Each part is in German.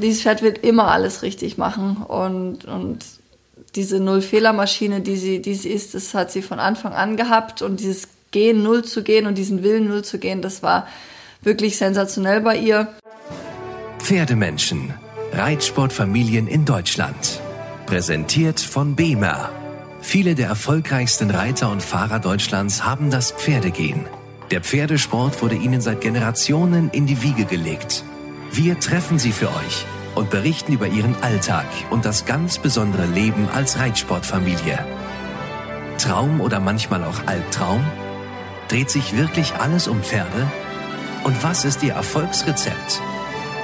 dieses Pferd wird immer alles richtig machen und, und diese Null-Fehler-Maschine, die sie, die sie ist, das hat sie von Anfang an gehabt und dieses Gehen, Null zu gehen und diesen Willen, Null zu gehen, das war wirklich sensationell bei ihr. Pferdemenschen. Reitsportfamilien in Deutschland. Präsentiert von BEMA. Viele der erfolgreichsten Reiter und Fahrer Deutschlands haben das Pferdegehen. Der Pferdesport wurde ihnen seit Generationen in die Wiege gelegt. Wir treffen sie für euch und berichten über ihren Alltag und das ganz besondere Leben als Reitsportfamilie. Traum oder manchmal auch Albtraum? Dreht sich wirklich alles um Pferde? Und was ist ihr Erfolgsrezept?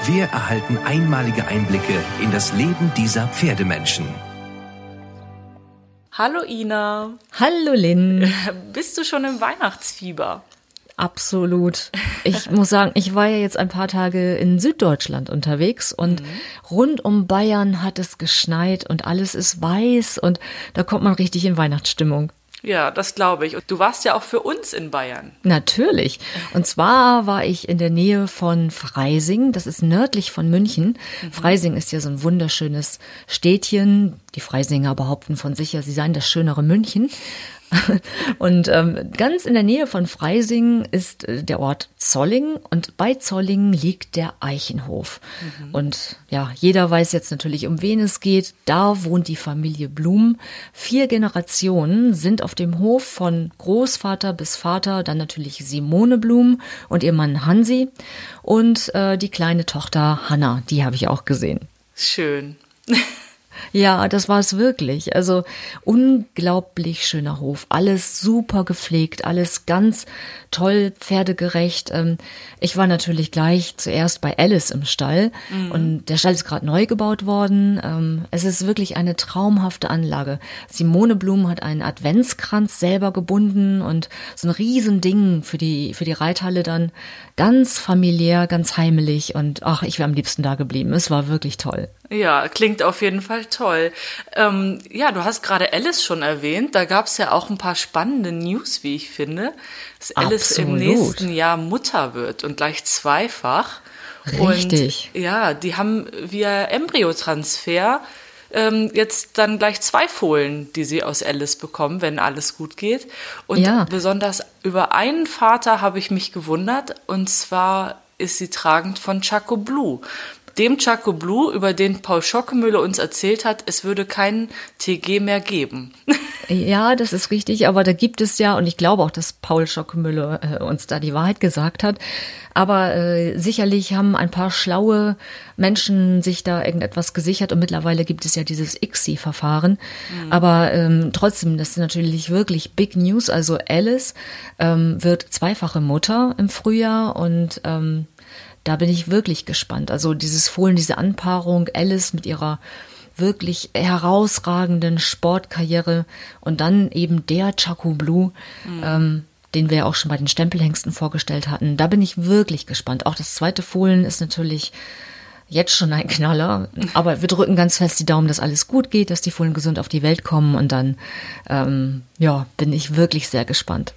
Wir erhalten einmalige Einblicke in das Leben dieser Pferdemenschen. Hallo Ina. Hallo Lynn. Bist du schon im Weihnachtsfieber? Absolut. Ich muss sagen, ich war ja jetzt ein paar Tage in Süddeutschland unterwegs und mhm. rund um Bayern hat es geschneit und alles ist weiß und da kommt man richtig in Weihnachtsstimmung. Ja, das glaube ich. Und du warst ja auch für uns in Bayern. Natürlich. Und zwar war ich in der Nähe von Freising. Das ist nördlich von München. Mhm. Freising ist ja so ein wunderschönes Städtchen. Die Freisinger behaupten von sich ja, sie seien das schönere München. Und ähm, ganz in der Nähe von Freising ist äh, der Ort Zolling und bei Zolling liegt der Eichenhof. Mhm. Und ja, jeder weiß jetzt natürlich, um wen es geht. Da wohnt die Familie Blum. Vier Generationen sind auf dem Hof von Großvater bis Vater, dann natürlich Simone Blum und ihr Mann Hansi und äh, die kleine Tochter Hanna, die habe ich auch gesehen. Schön. Ja, das war es wirklich. Also unglaublich schöner Hof. Alles super gepflegt, alles ganz toll, pferdegerecht. Ähm, ich war natürlich gleich zuerst bei Alice im Stall mhm. und der Stall ist gerade neu gebaut worden. Ähm, es ist wirklich eine traumhafte Anlage. Simone Blum hat einen Adventskranz selber gebunden und so ein Riesending für die, für die Reithalle dann. Ganz familiär, ganz heimelig und ach, ich wäre am liebsten da geblieben. Es war wirklich toll. Ja, klingt auf jeden Fall toll. Ähm, ja, du hast gerade Alice schon erwähnt. Da gab es ja auch ein paar spannende News, wie ich finde, dass Alice Absolut. im nächsten Jahr Mutter wird und gleich zweifach. Richtig. Und, ja, die haben via Embryotransfer ähm, jetzt dann gleich zwei Fohlen, die sie aus Alice bekommen, wenn alles gut geht. Und ja. besonders über einen Vater habe ich mich gewundert, und zwar ist sie tragend von Chaco Blue dem Chaco Blue, über den Paul Schockemüller uns erzählt hat, es würde keinen TG mehr geben. Ja, das ist richtig, aber da gibt es ja, und ich glaube auch, dass Paul Schockemüller äh, uns da die Wahrheit gesagt hat, aber äh, sicherlich haben ein paar schlaue Menschen sich da irgendetwas gesichert und mittlerweile gibt es ja dieses ICSI-Verfahren. Mhm. Aber ähm, trotzdem, das ist natürlich wirklich Big News. Also Alice ähm, wird zweifache Mutter im Frühjahr und ähm, da bin ich wirklich gespannt. Also dieses Fohlen, diese Anpaarung, Alice mit ihrer wirklich herausragenden Sportkarriere und dann eben der Chaco Blue, mhm. ähm, den wir ja auch schon bei den Stempelhengsten vorgestellt hatten. Da bin ich wirklich gespannt. Auch das zweite Fohlen ist natürlich jetzt schon ein Knaller, aber wir drücken ganz fest die Daumen, dass alles gut geht, dass die Fohlen gesund auf die Welt kommen und dann, ähm, ja, bin ich wirklich sehr gespannt.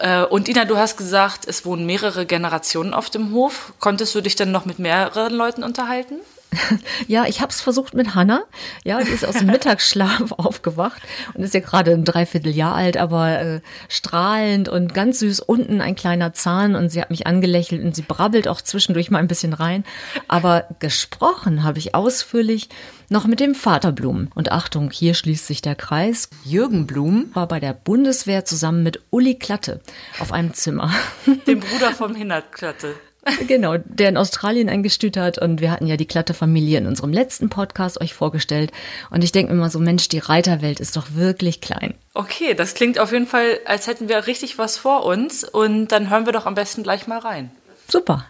Äh, und Ina, du hast gesagt, es wohnen mehrere Generationen auf dem Hof. Konntest du dich denn noch mit mehreren Leuten unterhalten? Ja, ich habe es versucht mit Hanna. Ja, die ist aus dem Mittagsschlaf aufgewacht und ist ja gerade ein Dreivierteljahr alt, aber äh, strahlend und ganz süß. Unten ein kleiner Zahn und sie hat mich angelächelt und sie brabbelt auch zwischendurch mal ein bisschen rein. Aber gesprochen habe ich ausführlich noch mit dem Vater Blum. Und Achtung, hier schließt sich der Kreis. Jürgen Blum war bei der Bundeswehr zusammen mit Uli Klatte auf einem Zimmer. Dem Bruder vom Hinert Klatte. Genau, der in Australien eingestüt hat und wir hatten ja die glatte Familie in unserem letzten Podcast euch vorgestellt und ich denke immer so, Mensch, die Reiterwelt ist doch wirklich klein. Okay, das klingt auf jeden Fall, als hätten wir richtig was vor uns und dann hören wir doch am besten gleich mal rein. Super.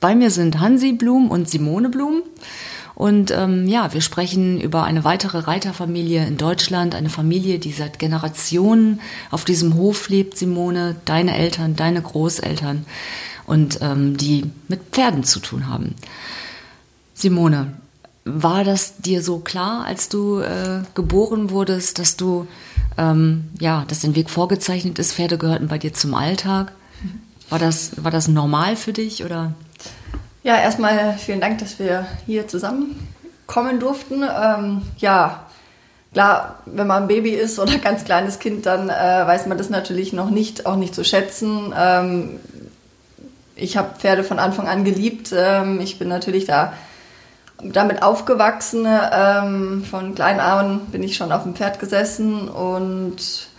Bei mir sind Hansi Blum und Simone Blum. Und ähm, ja, wir sprechen über eine weitere Reiterfamilie in Deutschland, eine Familie, die seit Generationen auf diesem Hof lebt, Simone, deine Eltern, deine Großeltern und ähm, die mit Pferden zu tun haben. Simone, war das dir so klar, als du äh, geboren wurdest, dass du ähm, ja, dass dein Weg vorgezeichnet ist, Pferde gehörten bei dir zum Alltag? War das, war das normal für dich oder? Ja, erstmal vielen Dank, dass wir hier zusammenkommen durften. Ähm, ja, klar, wenn man ein Baby ist oder ganz kleines Kind, dann äh, weiß man das natürlich noch nicht, auch nicht zu schätzen. Ähm, ich habe Pferde von Anfang an geliebt. Ähm, ich bin natürlich da damit aufgewachsen. Ähm, von klein an bin ich schon auf dem Pferd gesessen und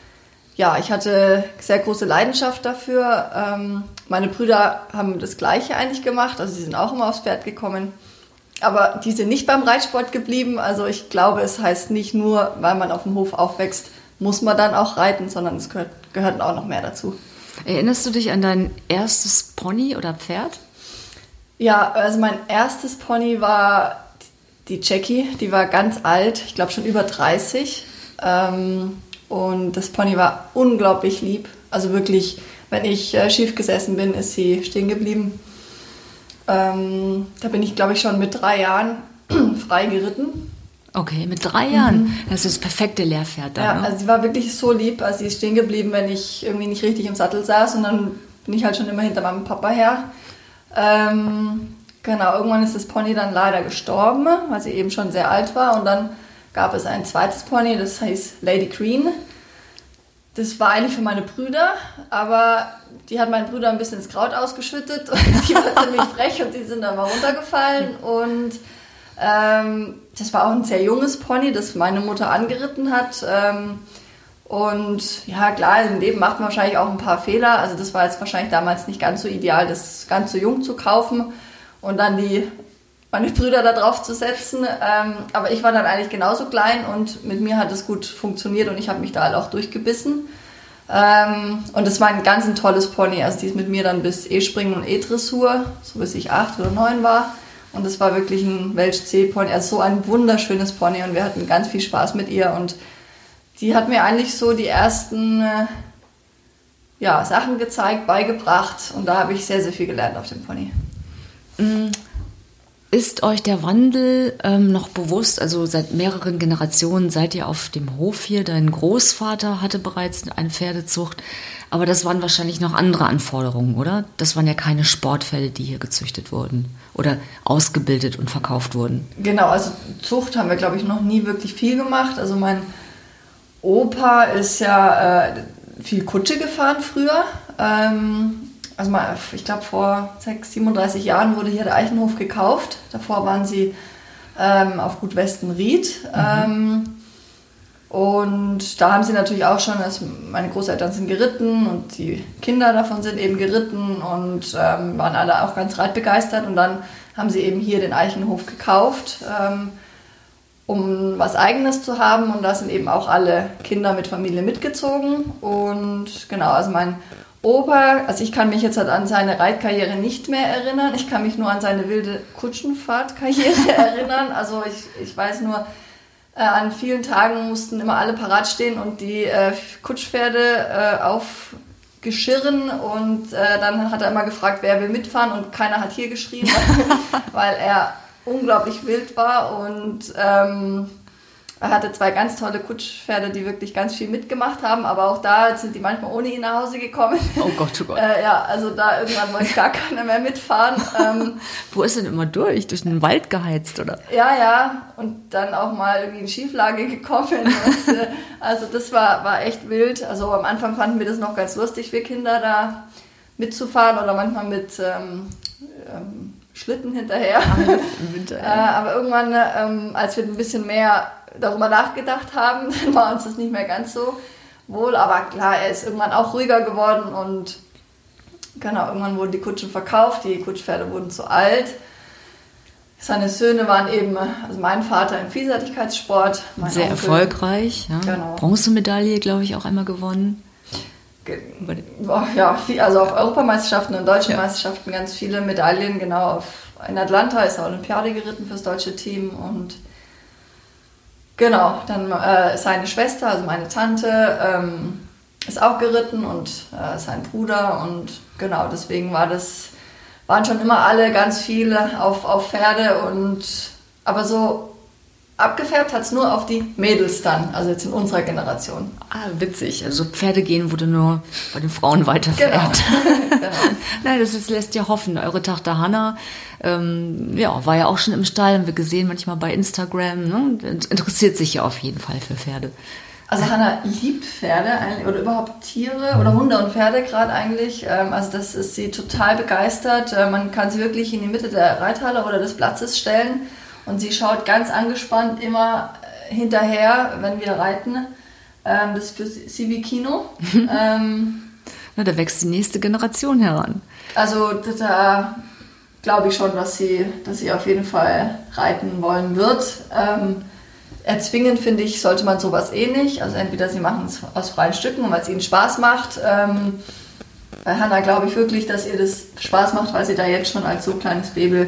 ja, ich hatte sehr große Leidenschaft dafür. Ähm, meine Brüder haben das Gleiche eigentlich gemacht, also sie sind auch immer aufs Pferd gekommen. Aber die sind nicht beim Reitsport geblieben. Also ich glaube, es heißt nicht nur, weil man auf dem Hof aufwächst, muss man dann auch reiten, sondern es gehört, gehört auch noch mehr dazu. Erinnerst du dich an dein erstes Pony oder Pferd? Ja, also mein erstes Pony war die Jackie, die war ganz alt, ich glaube schon über 30. Ähm, und das Pony war unglaublich lieb. Also wirklich, wenn ich äh, schief gesessen bin, ist sie stehen geblieben. Ähm, da bin ich, glaube ich, schon mit drei Jahren frei geritten. Okay, mit drei Jahren. Mhm. Das ist das perfekte Lehrpferd da. Ja, ne? also sie war wirklich so lieb. Also sie ist stehen geblieben, wenn ich irgendwie nicht richtig im Sattel saß. Und dann bin ich halt schon immer hinter meinem Papa her. Ähm, genau, irgendwann ist das Pony dann leider gestorben, weil sie eben schon sehr alt war. Und dann gab es ein zweites Pony, das heißt Lady Green. Das war eigentlich für meine Brüder, aber die hat meinen Brüder ein bisschen ins Kraut ausgeschüttet und die war ziemlich frech und die sind dann mal runtergefallen. Und ähm, das war auch ein sehr junges Pony, das meine Mutter angeritten hat. Ähm, und ja, klar, im Leben macht man wahrscheinlich auch ein paar Fehler. Also das war jetzt wahrscheinlich damals nicht ganz so ideal, das ganz so jung zu kaufen und dann die meine Brüder da drauf zu setzen. Ähm, aber ich war dann eigentlich genauso klein und mit mir hat es gut funktioniert und ich habe mich da halt auch durchgebissen. Ähm, und es war ein ganz ein tolles Pony. Also die ist mit mir dann bis E-Springen und E-Dressur, so bis ich acht oder neun war. Und es war wirklich ein Welch C-Pony, also so ein wunderschönes Pony und wir hatten ganz viel Spaß mit ihr und die hat mir eigentlich so die ersten äh, ja, Sachen gezeigt, beigebracht und da habe ich sehr, sehr viel gelernt auf dem Pony. Mm. Ist euch der Wandel ähm, noch bewusst? Also seit mehreren Generationen seid ihr auf dem Hof hier. Dein Großvater hatte bereits eine Pferdezucht, aber das waren wahrscheinlich noch andere Anforderungen, oder? Das waren ja keine Sportpferde, die hier gezüchtet wurden oder ausgebildet und verkauft wurden. Genau, also Zucht haben wir, glaube ich, noch nie wirklich viel gemacht. Also mein Opa ist ja äh, viel Kutsche gefahren früher. Ähm, also mal, ich glaube vor 6, 37 Jahren wurde hier der Eichenhof gekauft. Davor waren sie ähm, auf Gut Westenried. Mhm. Ähm, und da haben sie natürlich auch schon, also meine Großeltern sind geritten und die Kinder davon sind eben geritten und ähm, waren alle auch ganz reitbegeistert. Und dann haben sie eben hier den Eichenhof gekauft. Ähm, um was Eigenes zu haben. Und da sind eben auch alle Kinder mit Familie mitgezogen. Und genau, also mein Opa, also ich kann mich jetzt halt an seine Reitkarriere nicht mehr erinnern. Ich kann mich nur an seine wilde Kutschenfahrtkarriere erinnern. Also ich, ich weiß nur, äh, an vielen Tagen mussten immer alle parat stehen und die äh, Kutschpferde äh, aufgeschirren und äh, dann hat er immer gefragt, wer will mitfahren und keiner hat hier geschrien, weil er unglaublich wild war und ähm, er hatte zwei ganz tolle Kutschpferde, die wirklich ganz viel mitgemacht haben, aber auch da sind die manchmal ohne ihn nach Hause gekommen. Oh Gott, oh Gott. äh, ja, also da irgendwann wollte gar keiner mehr mitfahren. Ähm, Wo ist denn immer durch? Durch den Wald geheizt, oder? Ja, ja. Und dann auch mal irgendwie in Schieflage gekommen. Und, äh, also das war, war echt wild. Also am Anfang fanden wir das noch ganz lustig, wir Kinder da mitzufahren oder manchmal mit ähm, ähm, Schlitten hinterher. Winter, ja. äh, aber irgendwann, ähm, als wir ein bisschen mehr darüber nachgedacht haben, dann war uns das nicht mehr ganz so wohl. Aber klar, er ist irgendwann auch ruhiger geworden und genau, irgendwann wurden die Kutschen verkauft, die Kutschpferde wurden zu alt. Seine Söhne waren eben, also mein Vater im Vielseitigkeitssport. Sehr Onkel, erfolgreich, ja. Genau. Bronzemedaille, glaube ich, auch einmal gewonnen. Ja, also auf Europameisterschaften und deutschen ja. Meisterschaften ganz viele Medaillen. Genau, auf, in Atlanta ist er Olympiade geritten fürs deutsche Team und genau, dann äh, seine Schwester, also meine Tante, ähm, ist auch geritten und äh, sein Bruder und genau, deswegen war das, waren schon immer alle ganz viele auf, auf Pferde und aber so abgefärbt hat es nur auf die Mädels dann, also jetzt in unserer Generation. Ah, witzig. Also Pferdegehen wurde nur bei den Frauen weitervererbt. Genau. genau. Nein, das ist, lässt ja hoffen. Eure Tochter Hanna ähm, ja, war ja auch schon im Stall, haben wir gesehen, manchmal bei Instagram. Ne? Interessiert sich ja auf jeden Fall für Pferde. Also Hanna liebt Pferde oder überhaupt Tiere oder Hunde und Pferde gerade eigentlich. Ähm, also das ist sie total begeistert. Äh, man kann sie wirklich in die Mitte der Reithalle oder des Platzes stellen und sie schaut ganz angespannt immer äh, hinterher, wenn wir reiten. Ähm, das ist für sie wie Kino. ähm, Na, da wächst die nächste Generation heran. Also da glaube ich schon, dass sie, dass sie auf jeden Fall reiten wollen wird. Ähm, erzwingen, finde ich, sollte man sowas eh nicht. Also entweder sie machen es aus freien Stücken, weil es ihnen Spaß macht. Ähm, bei Hannah glaube ich wirklich, dass ihr das Spaß macht, weil sie da jetzt schon als so kleines Baby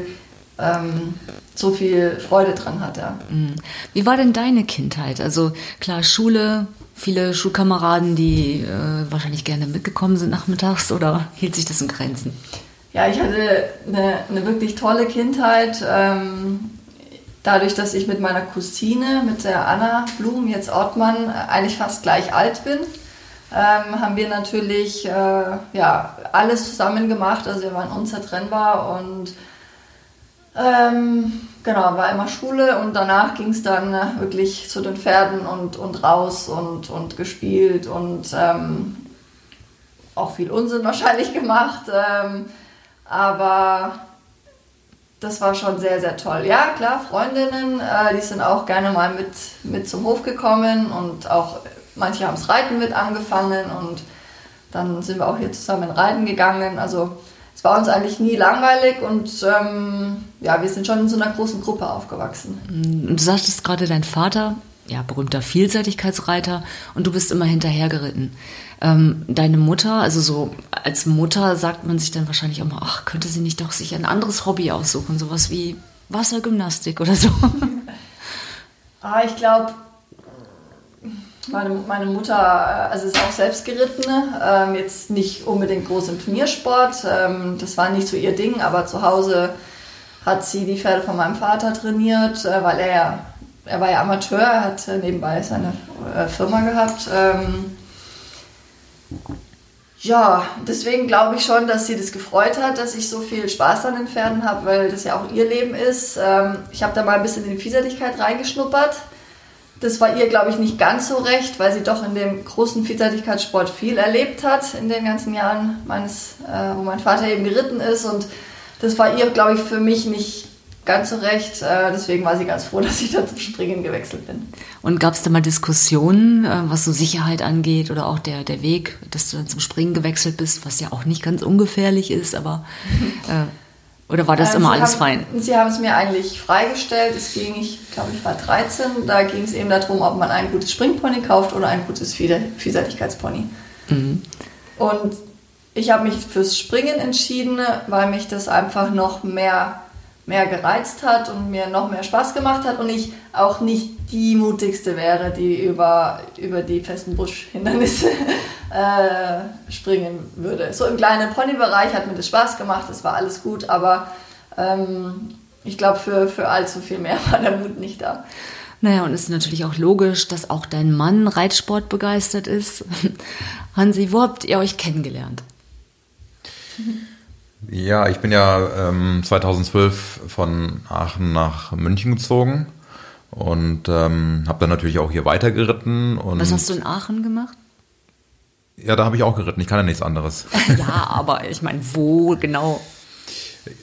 ähm, so viel Freude dran hat. Ja. Mhm. Wie war denn deine Kindheit? Also klar, Schule, viele Schulkameraden, die äh, wahrscheinlich gerne mitgekommen sind nachmittags oder hielt sich das in Grenzen? Ja, ich hatte eine, eine wirklich tolle Kindheit. Ähm, dadurch, dass ich mit meiner Cousine, mit der Anna Blum, jetzt Ortmann, eigentlich fast gleich alt bin, ähm, haben wir natürlich äh, ja, alles zusammen gemacht. Also wir waren unzertrennbar und ähm, genau, war immer Schule und danach ging es dann äh, wirklich zu den Pferden und, und raus und, und gespielt und ähm, auch viel Unsinn wahrscheinlich gemacht. Ähm, aber das war schon sehr, sehr toll. Ja, klar, Freundinnen, äh, die sind auch gerne mal mit, mit zum Hof gekommen und auch manche haben das Reiten mit angefangen und dann sind wir auch hier zusammen reiten gegangen. Also es war uns eigentlich nie langweilig und ähm, ja, wir sind schon in so einer großen Gruppe aufgewachsen. Mm, du sagtest gerade, dein Vater, ja, berühmter Vielseitigkeitsreiter und du bist immer hinterhergeritten. Ähm, deine Mutter, also so als Mutter sagt man sich dann wahrscheinlich auch mal, ach, könnte sie nicht doch sich ein anderes Hobby aussuchen, sowas wie Wassergymnastik oder so. ah, ich glaube, meine, meine Mutter äh, also ist auch selbst geritten, ähm, jetzt nicht unbedingt groß im Turniersport, ähm, das war nicht so ihr Ding, aber zu Hause hat sie die Pferde von meinem Vater trainiert, äh, weil er, er war ja Amateur, er hat äh, nebenbei seine äh, Firma gehabt. Ähm, ja, deswegen glaube ich schon, dass sie das gefreut hat, dass ich so viel Spaß an den Pferden habe, weil das ja auch ihr Leben ist. Ähm, ich habe da mal ein bisschen in die Vielseitigkeit reingeschnuppert. Das war ihr, glaube ich, nicht ganz so recht, weil sie doch in dem großen Vielseitigkeitssport viel erlebt hat in den ganzen Jahren, meines, äh, wo mein Vater eben geritten ist. Und das war ihr, glaube ich, für mich nicht ganz so recht. Äh, deswegen war sie ganz froh, dass ich dann zum Springen gewechselt bin. Und gab es da mal Diskussionen, äh, was so Sicherheit angeht oder auch der, der Weg, dass du dann zum Springen gewechselt bist, was ja auch nicht ganz ungefährlich ist, aber äh, oder war das äh, immer alles haben, fein? Sie haben es mir eigentlich freigestellt. Es ging, ich glaube, ich war 13. Da ging es eben darum, ob man ein gutes Springpony kauft oder ein gutes Vielseitigkeitspony. Mhm. Und ich habe mich fürs Springen entschieden, weil mich das einfach noch mehr mehr gereizt hat und mir noch mehr Spaß gemacht hat und ich auch nicht die mutigste wäre, die über, über die festen Buschhindernisse äh, springen würde. So im kleinen Ponybereich hat mir das Spaß gemacht, es war alles gut, aber ähm, ich glaube, für, für allzu viel mehr war der Mut nicht da. Naja, und es ist natürlich auch logisch, dass auch dein Mann Reitsport begeistert ist. Hansi, wo habt ihr euch kennengelernt? Ja, ich bin ja ähm, 2012 von Aachen nach München gezogen und ähm, habe dann natürlich auch hier weitergeritten. Und Was hast du in Aachen gemacht? Ja, da habe ich auch geritten. Ich kann ja nichts anderes. ja, aber ich meine, wo genau?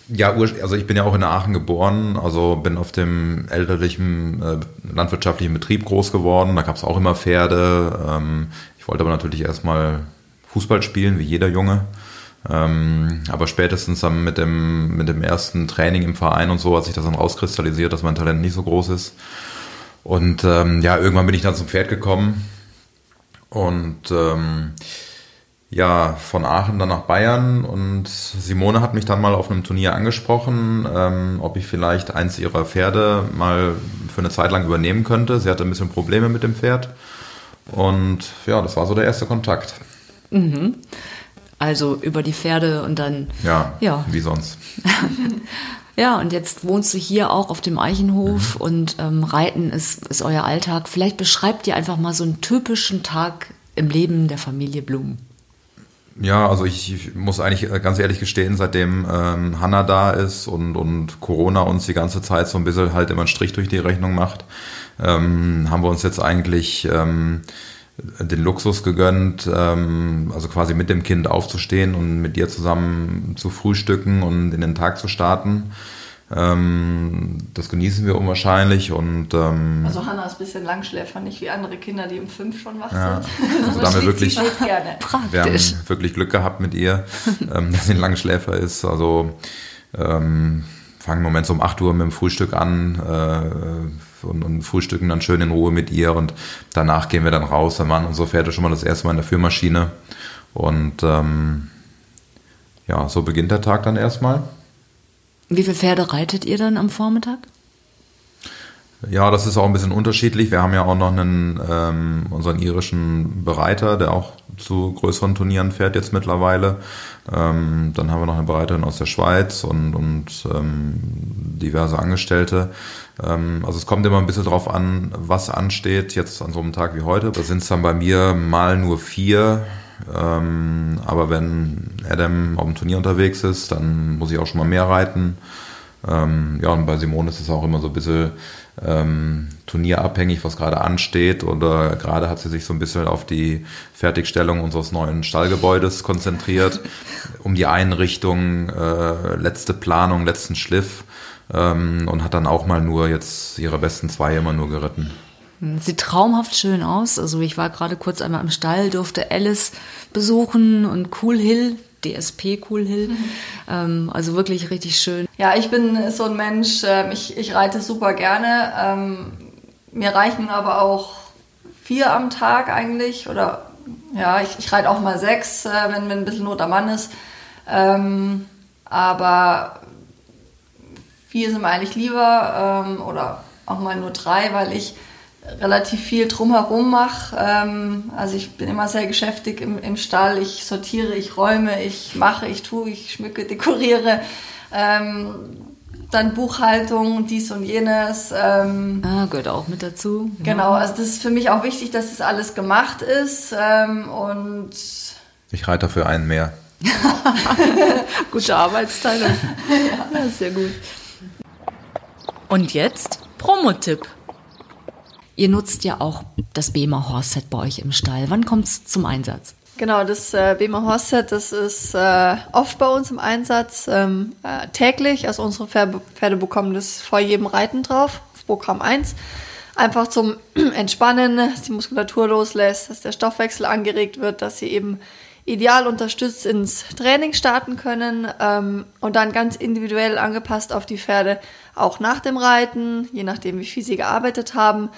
Ja, also ich bin ja auch in Aachen geboren, also bin auf dem elterlichen äh, landwirtschaftlichen Betrieb groß geworden. Da gab es auch immer Pferde. Ähm, ich wollte aber natürlich erstmal Fußball spielen, wie jeder Junge. Ähm, aber spätestens dann mit dem, mit dem ersten Training im Verein und so hat sich das dann rauskristallisiert, dass mein Talent nicht so groß ist. Und ähm, ja, irgendwann bin ich dann zum Pferd gekommen und ähm, ja, von Aachen dann nach Bayern und Simone hat mich dann mal auf einem Turnier angesprochen, ähm, ob ich vielleicht eins ihrer Pferde mal für eine Zeit lang übernehmen könnte. Sie hatte ein bisschen Probleme mit dem Pferd und ja, das war so der erste Kontakt. Mhm. Also über die Pferde und dann. Ja, ja. wie sonst. ja, und jetzt wohnst du hier auch auf dem Eichenhof mhm. und ähm, Reiten ist, ist euer Alltag. Vielleicht beschreibt ihr einfach mal so einen typischen Tag im Leben der Familie Blum. Ja, also ich, ich muss eigentlich ganz ehrlich gestehen, seitdem ähm, Hanna da ist und, und Corona uns die ganze Zeit so ein bisschen halt immer einen Strich durch die Rechnung macht, ähm, haben wir uns jetzt eigentlich ähm, den Luxus gegönnt, ähm, also quasi mit dem Kind aufzustehen und mit ihr zusammen zu frühstücken und in den Tag zu starten. Ähm, das genießen wir unwahrscheinlich und ähm, also Hanna ist ein bisschen Langschläfer, nicht wie andere Kinder, die um fünf schon wach ja, sind. Also da haben wir wirklich, wir haben wirklich Glück gehabt mit ihr, ähm, dass sie ein Langschläfer ist. Also ähm, fangen im Moment so um 8 Uhr mit dem Frühstück an äh, und, und, frühstücken dann schön in Ruhe mit ihr und danach gehen wir dann raus. Dann waren unsere Pferde schon mal das erste Mal in der Führmaschine und ähm, ja, so beginnt der Tag dann erstmal. Wie viele Pferde reitet ihr dann am Vormittag? Ja, das ist auch ein bisschen unterschiedlich. Wir haben ja auch noch einen, ähm, unseren irischen Bereiter, der auch zu größeren Turnieren fährt jetzt mittlerweile. Ähm, dann haben wir noch eine Bereiterin aus der Schweiz und, und ähm, diverse Angestellte. Ähm, also es kommt immer ein bisschen drauf an, was ansteht jetzt an so einem Tag wie heute. Da sind es dann bei mir mal nur vier. Ähm, aber wenn Adam auf dem Turnier unterwegs ist, dann muss ich auch schon mal mehr reiten. Ähm, ja, und bei Simone ist es auch immer so ein bisschen ähm, turnierabhängig, was gerade ansteht. Oder gerade hat sie sich so ein bisschen auf die Fertigstellung unseres neuen Stallgebäudes konzentriert, um die Einrichtung, äh, letzte Planung, letzten Schliff ähm, und hat dann auch mal nur jetzt ihre besten zwei immer nur geritten. Sieht traumhaft schön aus. Also ich war gerade kurz einmal im Stall, durfte Alice besuchen und Cool Hill, DSP Cool Hill. Mhm. Ähm, also wirklich richtig schön. Ja, ich bin so ein Mensch, äh, ich, ich reite super gerne. Ähm, mir reichen aber auch vier am Tag eigentlich. Oder ja, ich, ich reite auch mal sechs, äh, wenn, wenn ein bisschen Not am Mann ist. Ähm, aber vier sind mir eigentlich lieber ähm, oder auch mal nur drei, weil ich relativ viel drumherum mache. Ähm, also ich bin immer sehr geschäftig im, im, Stall. Ich sortiere, ich räume, ich mache, ich tue, ich schmücke, dekoriere. Ähm, dann Buchhaltung, dies und jenes. Ähm, ah, gehört auch mit dazu. Genau, also das ist für mich auch wichtig, dass das alles gemacht ist. Ähm, und ich reite dafür einen mehr. Gute Arbeitsteilung. ja. ja, sehr gut. Und jetzt Promotipp. Ihr nutzt ja auch das BEMA Horse Set bei euch im Stall. Wann kommt es zum Einsatz? Genau, das äh, BEMA Horse Set, das ist äh, oft bei uns im Einsatz, ähm, äh, täglich. Also unsere Pferde, Pferde bekommen das vor jedem Reiten drauf, auf Programm 1. Einfach zum Entspannen, dass die Muskulatur loslässt, dass der Stoffwechsel angeregt wird, dass sie eben ideal unterstützt ins Training starten können ähm, und dann ganz individuell angepasst auf die Pferde, auch nach dem Reiten, je nachdem, wie viel sie gearbeitet haben,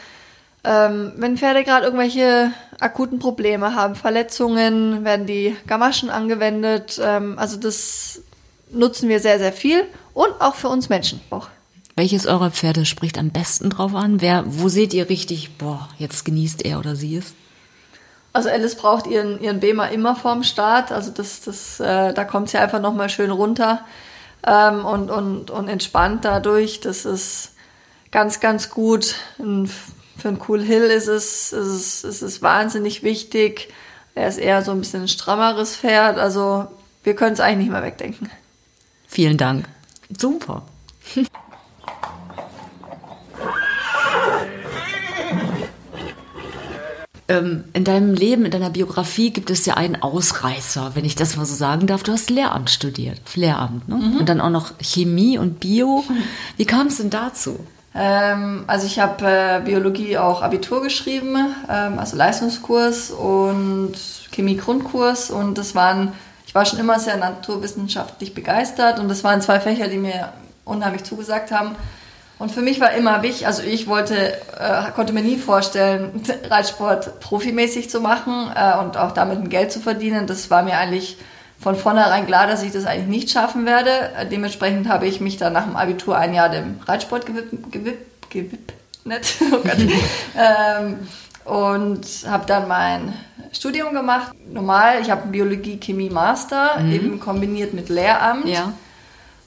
ähm, wenn Pferde gerade irgendwelche akuten Probleme haben, Verletzungen, werden die Gamaschen angewendet. Ähm, also das nutzen wir sehr, sehr viel und auch für uns Menschen auch. Welches eurer Pferde spricht am besten drauf an? Wer, wo seht ihr richtig, boah, jetzt genießt er oder sie es? Also Alice braucht ihren, ihren Bema immer vorm Start. Also das, das, äh, da kommt sie einfach nochmal schön runter ähm, und, und, und entspannt dadurch. Das ist ganz, ganz gut. Ein für einen Cool Hill ist es, ist es, ist es wahnsinnig wichtig. Er ist eher so ein bisschen ein strammeres Pferd. Also wir können es eigentlich nicht mehr wegdenken. Vielen Dank. Super. Ähm, in deinem Leben, in deiner Biografie gibt es ja einen Ausreißer, wenn ich das mal so sagen darf. Du hast Lehramt studiert, Lehramt, ne? Mhm. Und dann auch noch Chemie und Bio. Wie kam es denn dazu? Ähm, also ich habe äh, Biologie auch Abitur geschrieben, ähm, also Leistungskurs und Chemie-Grundkurs und das waren, ich war schon immer sehr naturwissenschaftlich begeistert und das waren zwei Fächer, die mir unheimlich zugesagt haben. Und für mich war immer wichtig, also ich wollte, äh, konnte mir nie vorstellen, Reitsport profimäßig zu machen äh, und auch damit ein Geld zu verdienen. Das war mir eigentlich von vornherein klar, dass ich das eigentlich nicht schaffen werde. Dementsprechend habe ich mich dann nach dem Abitur ein Jahr dem Reitsport gewidmet. gewip, gewip, nicht? Oh ähm, und habe dann mein Studium gemacht. Normal, ich habe Biologie, Chemie, Master, mhm. eben kombiniert mit Lehramt. Ja.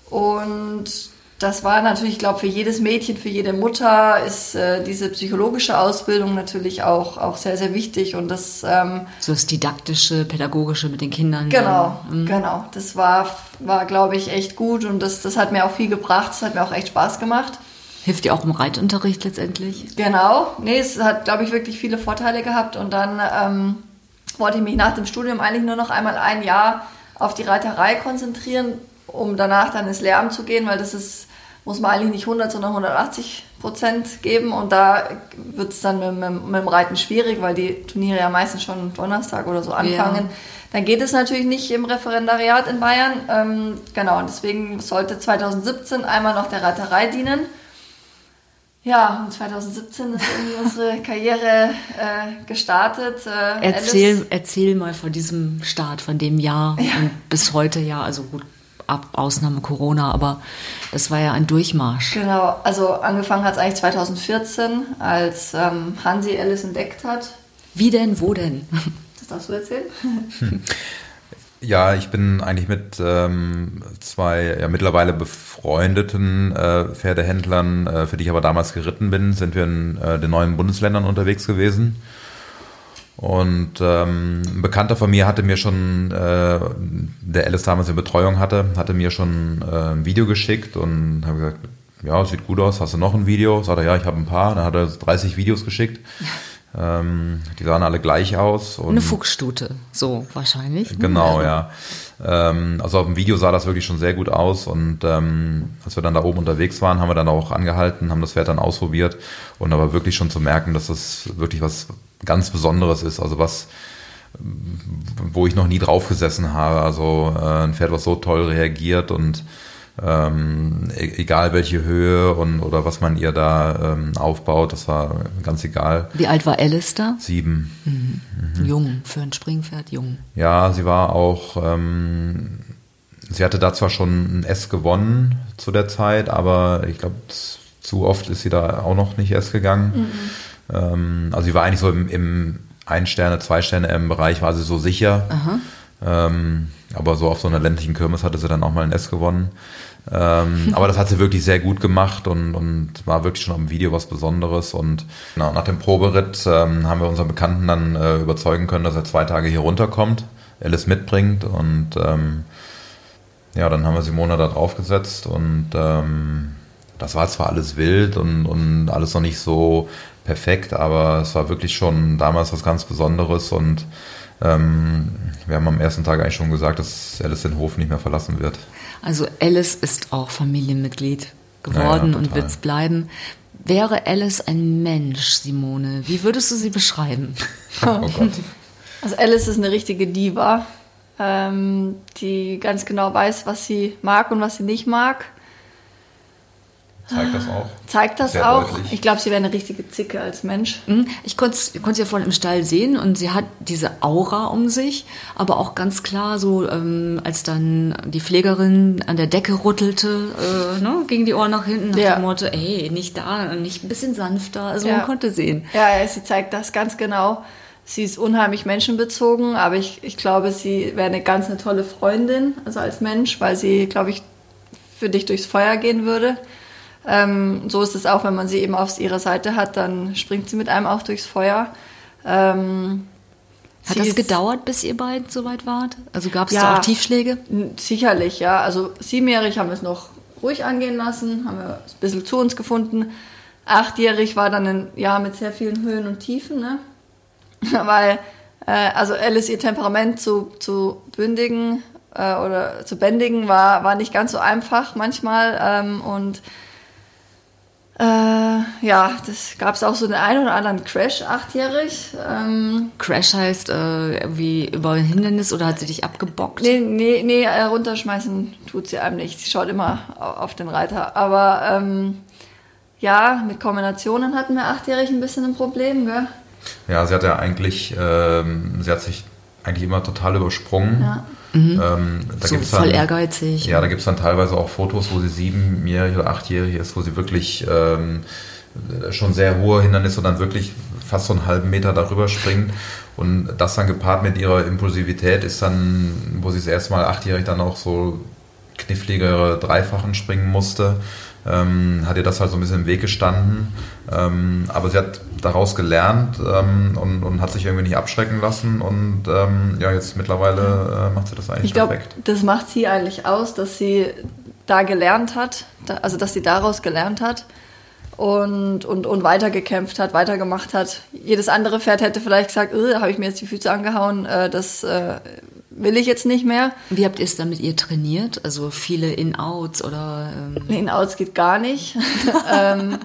Und das war natürlich, ich glaube, für jedes Mädchen, für jede Mutter ist äh, diese psychologische Ausbildung natürlich auch, auch sehr, sehr wichtig. Und das. Ähm, so das Didaktische, Pädagogische mit den Kindern. Genau, mhm. genau. Das war, war glaube ich, echt gut und das, das hat mir auch viel gebracht. Das hat mir auch echt Spaß gemacht. Hilft dir auch im Reitunterricht letztendlich? Genau. Nee, es hat, glaube ich, wirklich viele Vorteile gehabt. Und dann ähm, wollte ich mich nach dem Studium eigentlich nur noch einmal ein Jahr auf die Reiterei konzentrieren, um danach dann ins Lehramt zu gehen, weil das ist, muss man eigentlich nicht 100, sondern 180 Prozent geben. Und da wird es dann mit, mit, mit, dem Reiten schwierig, weil die Turniere ja meistens schon Donnerstag oder so anfangen. Ja. Dann geht es natürlich nicht im Referendariat in Bayern. Ähm, genau, und deswegen sollte 2017 einmal noch der Reiterei dienen. Ja, und 2017 ist irgendwie unsere Karriere äh, gestartet. Äh, erzähl, erzähl mal von diesem Start, von dem Jahr ja. und bis heute ja, also gut, ab Ausnahme Corona, aber das war ja ein Durchmarsch. Genau, also angefangen hat es eigentlich 2014, als ähm, Hansi Alice entdeckt hat. Wie denn, wo denn? Das darfst du erzählen. Ja, ich bin eigentlich mit ähm, zwei ja, mittlerweile befreundeten äh, Pferdehändlern, äh, für die ich aber damals geritten bin, sind wir in äh, den neuen Bundesländern unterwegs gewesen. Und ähm, ein Bekannter von mir hatte mir schon, äh, der Alice damals in Betreuung hatte, hatte mir schon äh, ein Video geschickt und habe gesagt, ja, sieht gut aus, hast du noch ein Video? Sagt er, ja, ich habe ein paar. Dann hat er 30 Videos geschickt. Ähm, die sahen alle gleich aus. Eine Fuchsstute, so wahrscheinlich. Ne? Genau, also. ja. Ähm, also auf dem Video sah das wirklich schon sehr gut aus und ähm, als wir dann da oben unterwegs waren, haben wir dann auch angehalten, haben das Pferd dann ausprobiert und aber wirklich schon zu merken, dass das wirklich was ganz Besonderes ist, also was wo ich noch nie drauf gesessen habe. Also äh, ein Pferd, was so toll reagiert und ähm, e-, egal welche Höhe und oder was man ihr da ähm, aufbaut, das war ganz egal. Wie alt war Alice da? Sieben. Mhm. Mhm. Jung, für ein Springpferd jung. Ja, sie war auch, ähm, sie hatte da zwar schon ein S gewonnen zu der Zeit, aber ich glaube, zu oft ist sie da auch noch nicht S gegangen. Mhm. Ähm, also sie war eigentlich so im, im Ein-Sterne-, Zwei-Sterne-M-Bereich, war sie so sicher. Ähm, aber so auf so einer ländlichen Kirmes hatte sie dann auch mal ein S gewonnen. Ähm, aber das hat sie wirklich sehr gut gemacht und, und war wirklich schon am Video was Besonderes. Und genau, nach dem Proberitt ähm, haben wir unseren Bekannten dann äh, überzeugen können, dass er zwei Tage hier runterkommt, Alice mitbringt. Und ähm, ja, dann haben wir Simona da draufgesetzt und ähm, das war zwar alles wild und, und alles noch nicht so perfekt, aber es war wirklich schon damals was ganz Besonderes und ähm, wir haben am ersten Tag eigentlich schon gesagt, dass Alice den Hof nicht mehr verlassen wird. Also Alice ist auch Familienmitglied geworden ja, ja, und wird es bleiben. Wäre Alice ein Mensch, Simone, wie würdest du sie beschreiben? oh Gott. Also Alice ist eine richtige Diva, ähm, die ganz genau weiß, was sie mag und was sie nicht mag. Zeigt das auch. Zeigt das Sehr auch. Deutlich. Ich glaube, sie wäre eine richtige Zicke als Mensch. Mhm. Ich konnte sie ja vorhin im Stall sehen und sie hat diese Aura um sich, aber auch ganz klar so, ähm, als dann die Pflegerin an der Decke rüttelte, äh, ne, gegen die Ohren nach hinten, nach ja. dem Motto, ey, nicht da, nicht ein bisschen sanfter. Also ja. man konnte sehen. Ja, ja, sie zeigt das ganz genau. Sie ist unheimlich menschenbezogen, aber ich, ich glaube, sie wäre eine ganz eine tolle Freundin, also als Mensch, weil sie, glaube ich, für dich durchs Feuer gehen würde. Ähm, so ist es auch, wenn man sie eben auf ihrer Seite hat, dann springt sie mit einem auch durchs Feuer. Ähm, hat das gedauert, bis ihr beiden so weit wart? Also gab es ja, da auch Tiefschläge? Sicherlich, ja. Also siebenjährig haben wir es noch ruhig angehen lassen, haben wir ein bisschen zu uns gefunden. Achtjährig war dann ein Jahr mit sehr vielen Höhen und Tiefen, ne? Weil, äh, also Alice, ihr Temperament zu, zu bündigen äh, oder zu bändigen war, war nicht ganz so einfach manchmal. Ähm, und äh, ja, das gab es auch so den einen oder anderen Crash, achtjährig. Ähm, Crash heißt äh, wie über ein Hindernis oder hat sie dich abgebockt? Nee, nee, nee, äh, runterschmeißen tut sie einem nicht. Sie schaut immer auf den Reiter. Aber ähm, ja, mit Kombinationen hatten wir achtjährig ein bisschen ein Problem, gell? Ja, sie hat ja eigentlich, ähm, sie hat sich eigentlich immer total übersprungen. Ja. Mhm. Ähm, da so voll dann, ehrgeizig. Ja, da gibt es dann teilweise auch Fotos, wo sie siebenjährig oder achtjährig ist, wo sie wirklich ähm, schon sehr hohe Hindernisse dann wirklich fast so einen halben Meter darüber springt. Und das dann gepaart mit ihrer Impulsivität ist dann, wo sie das erste Mal achtjährig dann auch so kniffligere Dreifachen springen musste, ähm, hat ihr das halt so ein bisschen im Weg gestanden. Ähm, aber sie hat daraus gelernt ähm, und, und, hat sich irgendwie nicht abschrecken lassen und ähm, ja, jetzt mittlerweile äh, macht sie das eigentlich ich glaub, perfekt. Das macht sie eigentlich aus, dass sie da gelernt hat, da, also dass sie daraus gelernt hat und, und, und weitergekämpft hat, weitergemacht hat. Jedes andere Pferd hätte vielleicht gesagt, äh, habe ich mir jetzt die Füße angehauen, äh, das äh, will ich jetzt nicht mehr. Wie habt ihr es dann mit ihr trainiert? Also viele In-Outs oder? Ähm In-Outs geht gar nicht. ähm,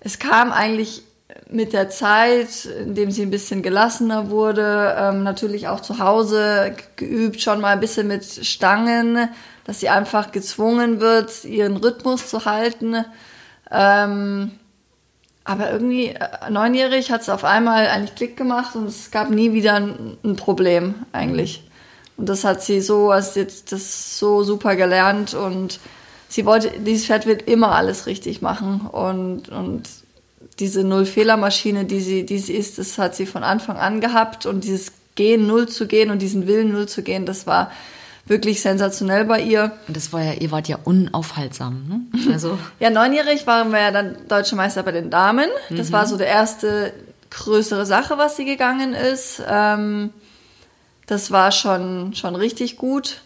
es kam eigentlich mit der Zeit, indem sie ein bisschen gelassener wurde, ähm, natürlich auch zu Hause geübt, schon mal ein bisschen mit Stangen, dass sie einfach gezwungen wird, ihren Rhythmus zu halten. Ähm, aber irgendwie, äh, neunjährig hat es auf einmal eigentlich Klick gemacht und es gab nie wieder ein, ein Problem eigentlich. Und das hat sie so, als jetzt das so super gelernt und sie wollte, dieses Pferd wird immer alles richtig machen und, und diese Null-Fehler-Maschine, die sie, die sie ist, das hat sie von Anfang an gehabt und dieses Gehen Null zu gehen und diesen Willen Null zu gehen, das war wirklich sensationell bei ihr. Und das war ja, ihr wart ja unaufhaltsam, ne? Also. ja, neunjährig waren wir ja dann Deutsche Meister bei den Damen. Das mhm. war so der erste größere Sache, was sie gegangen ist. Ähm, das war schon, schon richtig gut.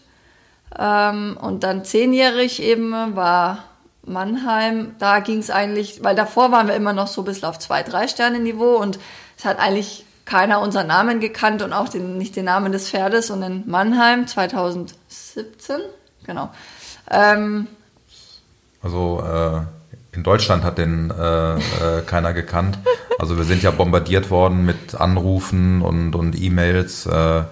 Ähm, und dann zehnjährig eben war Mannheim. Da ging es eigentlich, weil davor waren wir immer noch so ein bisschen auf zwei, drei Sterne Niveau und es hat eigentlich keiner unseren Namen gekannt und auch den, nicht den Namen des Pferdes. Und in Mannheim 2017, genau. Ähm, also äh, in Deutschland hat den äh, äh, keiner gekannt. Also wir sind ja bombardiert worden mit Anrufen und, und E-Mails. Äh,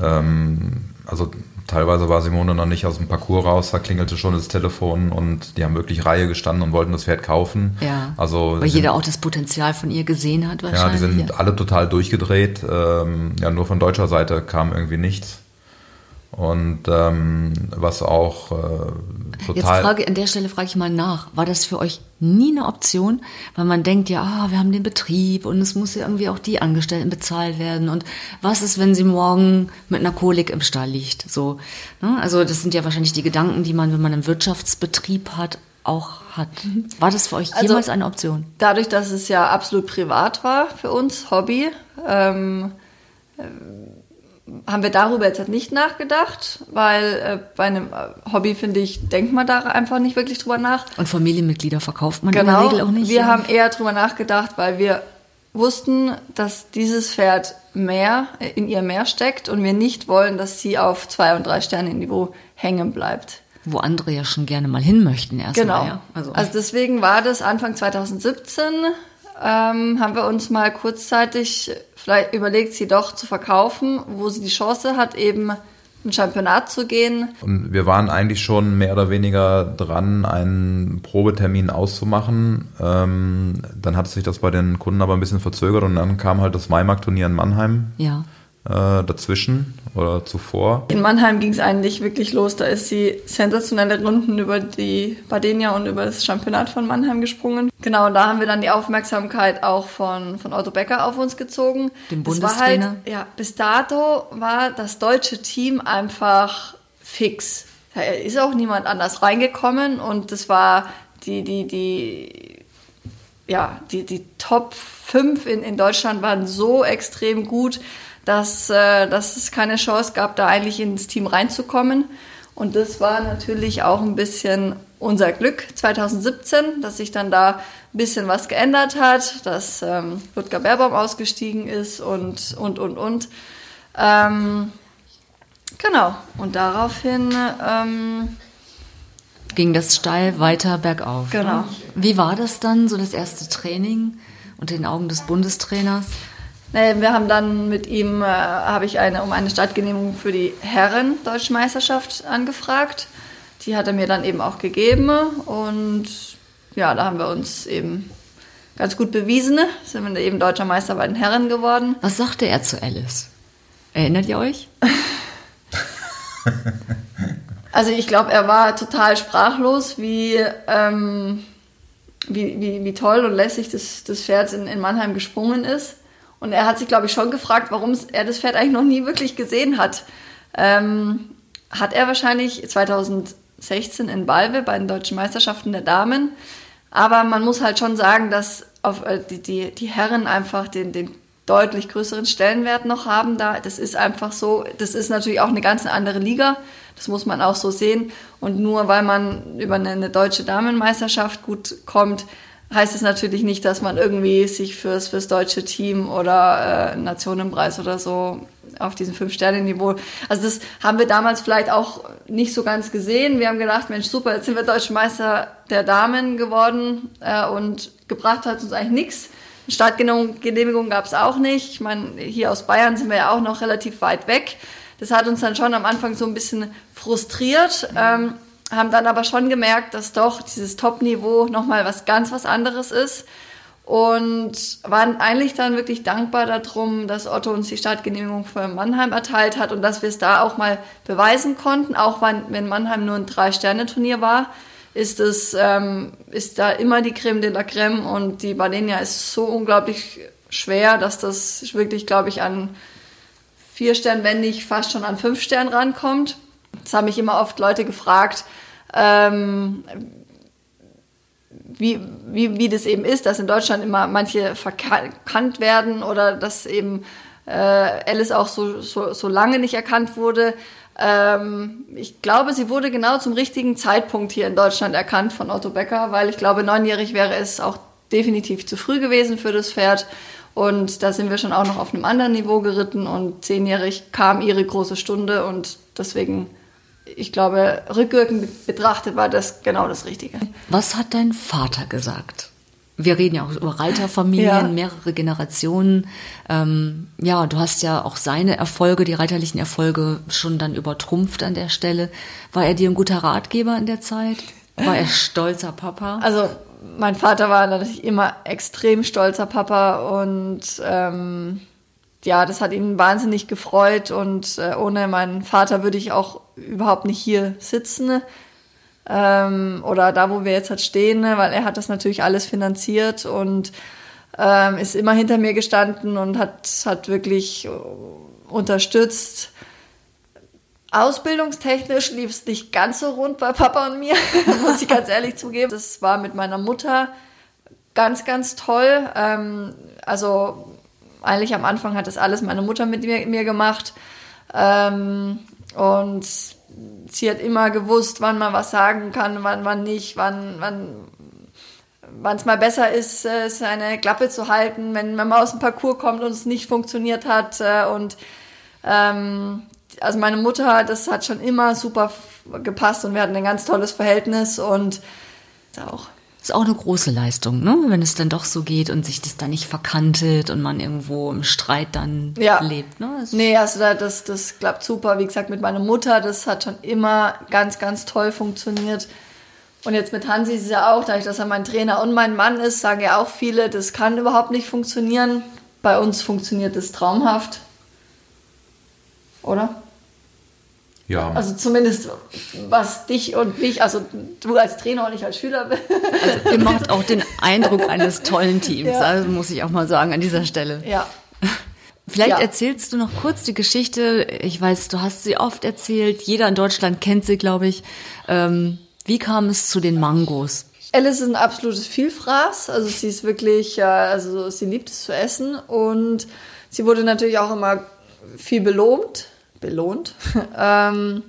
ähm, also teilweise war Simone noch nicht aus dem Parcours raus, da klingelte schon das Telefon und die haben wirklich Reihe gestanden und wollten das Pferd kaufen. Ja. Also weil jeder auch das Potenzial von ihr gesehen hat wahrscheinlich. Ja, die sind alle total durchgedreht. Ähm, ja, nur von deutscher Seite kam irgendwie nichts. Und ähm, was auch äh, total. Jetzt frage, an der Stelle frage ich mal nach. War das für euch nie eine Option? Weil man denkt ja, ah, wir haben den Betrieb und es muss ja irgendwie auch die Angestellten bezahlt werden. Und was ist, wenn sie morgen mit einer Kolik im Stall liegt? So, ne? Also das sind ja wahrscheinlich die Gedanken, die man, wenn man einen Wirtschaftsbetrieb hat, auch hat. War das für euch also jemals eine Option? Dadurch, dass es ja absolut privat war für uns, Hobby. Ähm, haben wir darüber jetzt halt nicht nachgedacht, weil äh, bei einem äh, Hobby, finde ich, denkt man da einfach nicht wirklich drüber nach. Und Familienmitglieder verkauft man genau, in der genau. Regel auch nicht. Wir ja. haben eher drüber nachgedacht, weil wir wussten, dass dieses Pferd mehr äh, in ihr mehr steckt und wir nicht wollen, dass sie auf zwei und drei Sterne Niveau hängen bleibt. Wo andere ja schon gerne mal hin möchten erst Genau. Mal, ja. also. also deswegen war das Anfang 2017 ähm, haben wir uns mal kurzzeitig vielleicht überlegt, sie doch zu verkaufen, wo sie die Chance hat, eben ein Championat zu gehen. Und wir waren eigentlich schon mehr oder weniger dran, einen Probetermin auszumachen. Ähm, dann hat sich das bei den Kunden aber ein bisschen verzögert und dann kam halt das Maimarkt-Turnier in Mannheim. Ja äh, dazwischen oder zuvor. In Mannheim ging es eigentlich wirklich los. Da ist sie sensationelle Runden über die Badenia und über das Championat von Mannheim gesprungen. Genau, und da haben wir dann die Aufmerksamkeit auch von, von Otto Becker auf uns gezogen. Dem Bundestrainer. Halt, ja, bis dato war das deutsche Team einfach fix. Da ist auch niemand anders reingekommen und das war die, die, die, ja, die, die Top 5 in, in Deutschland waren so extrem gut dass, äh, dass es keine Chance gab, da eigentlich ins Team reinzukommen. Und das war natürlich auch ein bisschen unser Glück 2017, dass sich dann da ein bisschen was geändert hat, dass ähm, Ludger Baerbaum ausgestiegen ist und, und, und, und. Ähm, genau, und daraufhin ähm, ging das steil weiter bergauf. Ne? Genau. Ne? Wie war das dann, so das erste Training unter den Augen des Bundestrainers? Wir haben dann mit ihm, äh, habe ich eine, um eine Startgenehmigung für die Herren Deutschen Meisterschaft angefragt. Die hat er mir dann eben auch gegeben und ja, da haben wir uns eben ganz gut bewiesen. Sind wir eben deutscher Meister bei den Herren geworden. Was sagte er zu Alice? Erinnert ihr euch? also ich glaube, er war total sprachlos, wie, ähm, wie, wie, wie toll und lässig das, das Pferd in, in Mannheim gesprungen ist. Und er hat sich, glaube ich, schon gefragt, warum er das Pferd eigentlich noch nie wirklich gesehen hat. Ähm, hat er wahrscheinlich 2016 in Balve bei den deutschen Meisterschaften der Damen. Aber man muss halt schon sagen, dass auf, äh, die, die, die Herren einfach den, den deutlich größeren Stellenwert noch haben da. Das ist einfach so. Das ist natürlich auch eine ganz andere Liga. Das muss man auch so sehen. Und nur weil man über eine, eine deutsche Damenmeisterschaft gut kommt, heißt es natürlich nicht, dass man irgendwie sich fürs, fürs deutsche Team oder äh, Nationenpreis oder so auf diesem Fünf-Sterne-Niveau. Also das haben wir damals vielleicht auch nicht so ganz gesehen. Wir haben gedacht, Mensch, super, jetzt sind wir Deutsche Meister der Damen geworden äh, und gebracht hat uns eigentlich nichts. Startgenehmigung gab es auch nicht. Ich meine, hier aus Bayern sind wir ja auch noch relativ weit weg. Das hat uns dann schon am Anfang so ein bisschen frustriert. Ähm, haben dann aber schon gemerkt, dass doch dieses Top-Niveau nochmal was ganz was anderes ist und waren eigentlich dann wirklich dankbar darum, dass Otto uns die Startgenehmigung für Mannheim erteilt hat und dass wir es da auch mal beweisen konnten, auch wenn Mannheim nur ein Drei-Sterne-Turnier war, ist es ähm, ist da immer die Creme de la Creme und die Badenia ist so unglaublich schwer, dass das wirklich, glaube ich, an vier Sternen, wenn nicht fast schon an fünf Sternen rankommt. Das haben mich immer oft Leute gefragt, ähm, wie, wie, wie das eben ist, dass in Deutschland immer manche verkannt werden oder dass eben äh, Alice auch so, so, so lange nicht erkannt wurde. Ähm, ich glaube, sie wurde genau zum richtigen Zeitpunkt hier in Deutschland erkannt von Otto Becker, weil ich glaube, neunjährig wäre es auch definitiv zu früh gewesen für das Pferd. Und da sind wir schon auch noch auf einem anderen Niveau geritten und zehnjährig kam ihre große Stunde und deswegen ich glaube, rückwirkend betrachtet war das genau das Richtige. Was hat dein Vater gesagt? Wir reden ja auch über Reiterfamilien, ja. mehrere Generationen. Ähm, ja, du hast ja auch seine Erfolge, die reiterlichen Erfolge, schon dann übertrumpft an der Stelle. War er dir ein guter Ratgeber in der Zeit? War er stolzer Papa? Also mein Vater war natürlich immer extrem stolzer Papa und ähm, ja, das hat ihn wahnsinnig gefreut und äh, ohne meinen Vater würde ich auch überhaupt nicht hier sitzen ähm, oder da, wo wir jetzt halt stehen, ne, weil er hat das natürlich alles finanziert und ähm, ist immer hinter mir gestanden und hat, hat wirklich äh, unterstützt. Ausbildungstechnisch lief es nicht ganz so rund bei Papa und mir, muss ich ganz ehrlich zugeben. Das war mit meiner Mutter ganz, ganz toll. Ähm, also eigentlich am Anfang hat das alles meine Mutter mit mir, mir gemacht. Ähm, und sie hat immer gewusst, wann man was sagen kann, wann, wann nicht, wann, wann wann es mal besser ist, äh, seine Klappe zu halten, wenn man mal aus dem Parcours kommt und es nicht funktioniert hat. Äh, und ähm, also meine Mutter, das hat schon immer super gepasst und wir hatten ein ganz tolles Verhältnis und auch ist auch eine große Leistung, ne? wenn es dann doch so geht und sich das dann nicht verkantet und man irgendwo im Streit dann ja. lebt. Ne? Das nee, also das, das klappt super. Wie gesagt, mit meiner Mutter, das hat schon immer ganz, ganz toll funktioniert. Und jetzt mit Hansi ist es ja auch, dadurch, dass er mein Trainer und mein Mann ist, sagen ja auch viele, das kann überhaupt nicht funktionieren. Bei uns funktioniert es traumhaft. Oder? Ja. Also zumindest was dich und mich, also du als Trainer und ich als Schüler. Also ihr macht auch den Eindruck eines tollen Teams, ja. also muss ich auch mal sagen an dieser Stelle. Ja. Vielleicht ja. erzählst du noch kurz die Geschichte. Ich weiß, du hast sie oft erzählt. Jeder in Deutschland kennt sie, glaube ich. Ähm, wie kam es zu den Mangos? Alice ist ein absolutes Vielfraß. Also sie ist wirklich, also sie liebt es zu essen und sie wurde natürlich auch immer viel belohnt belohnt. ähm,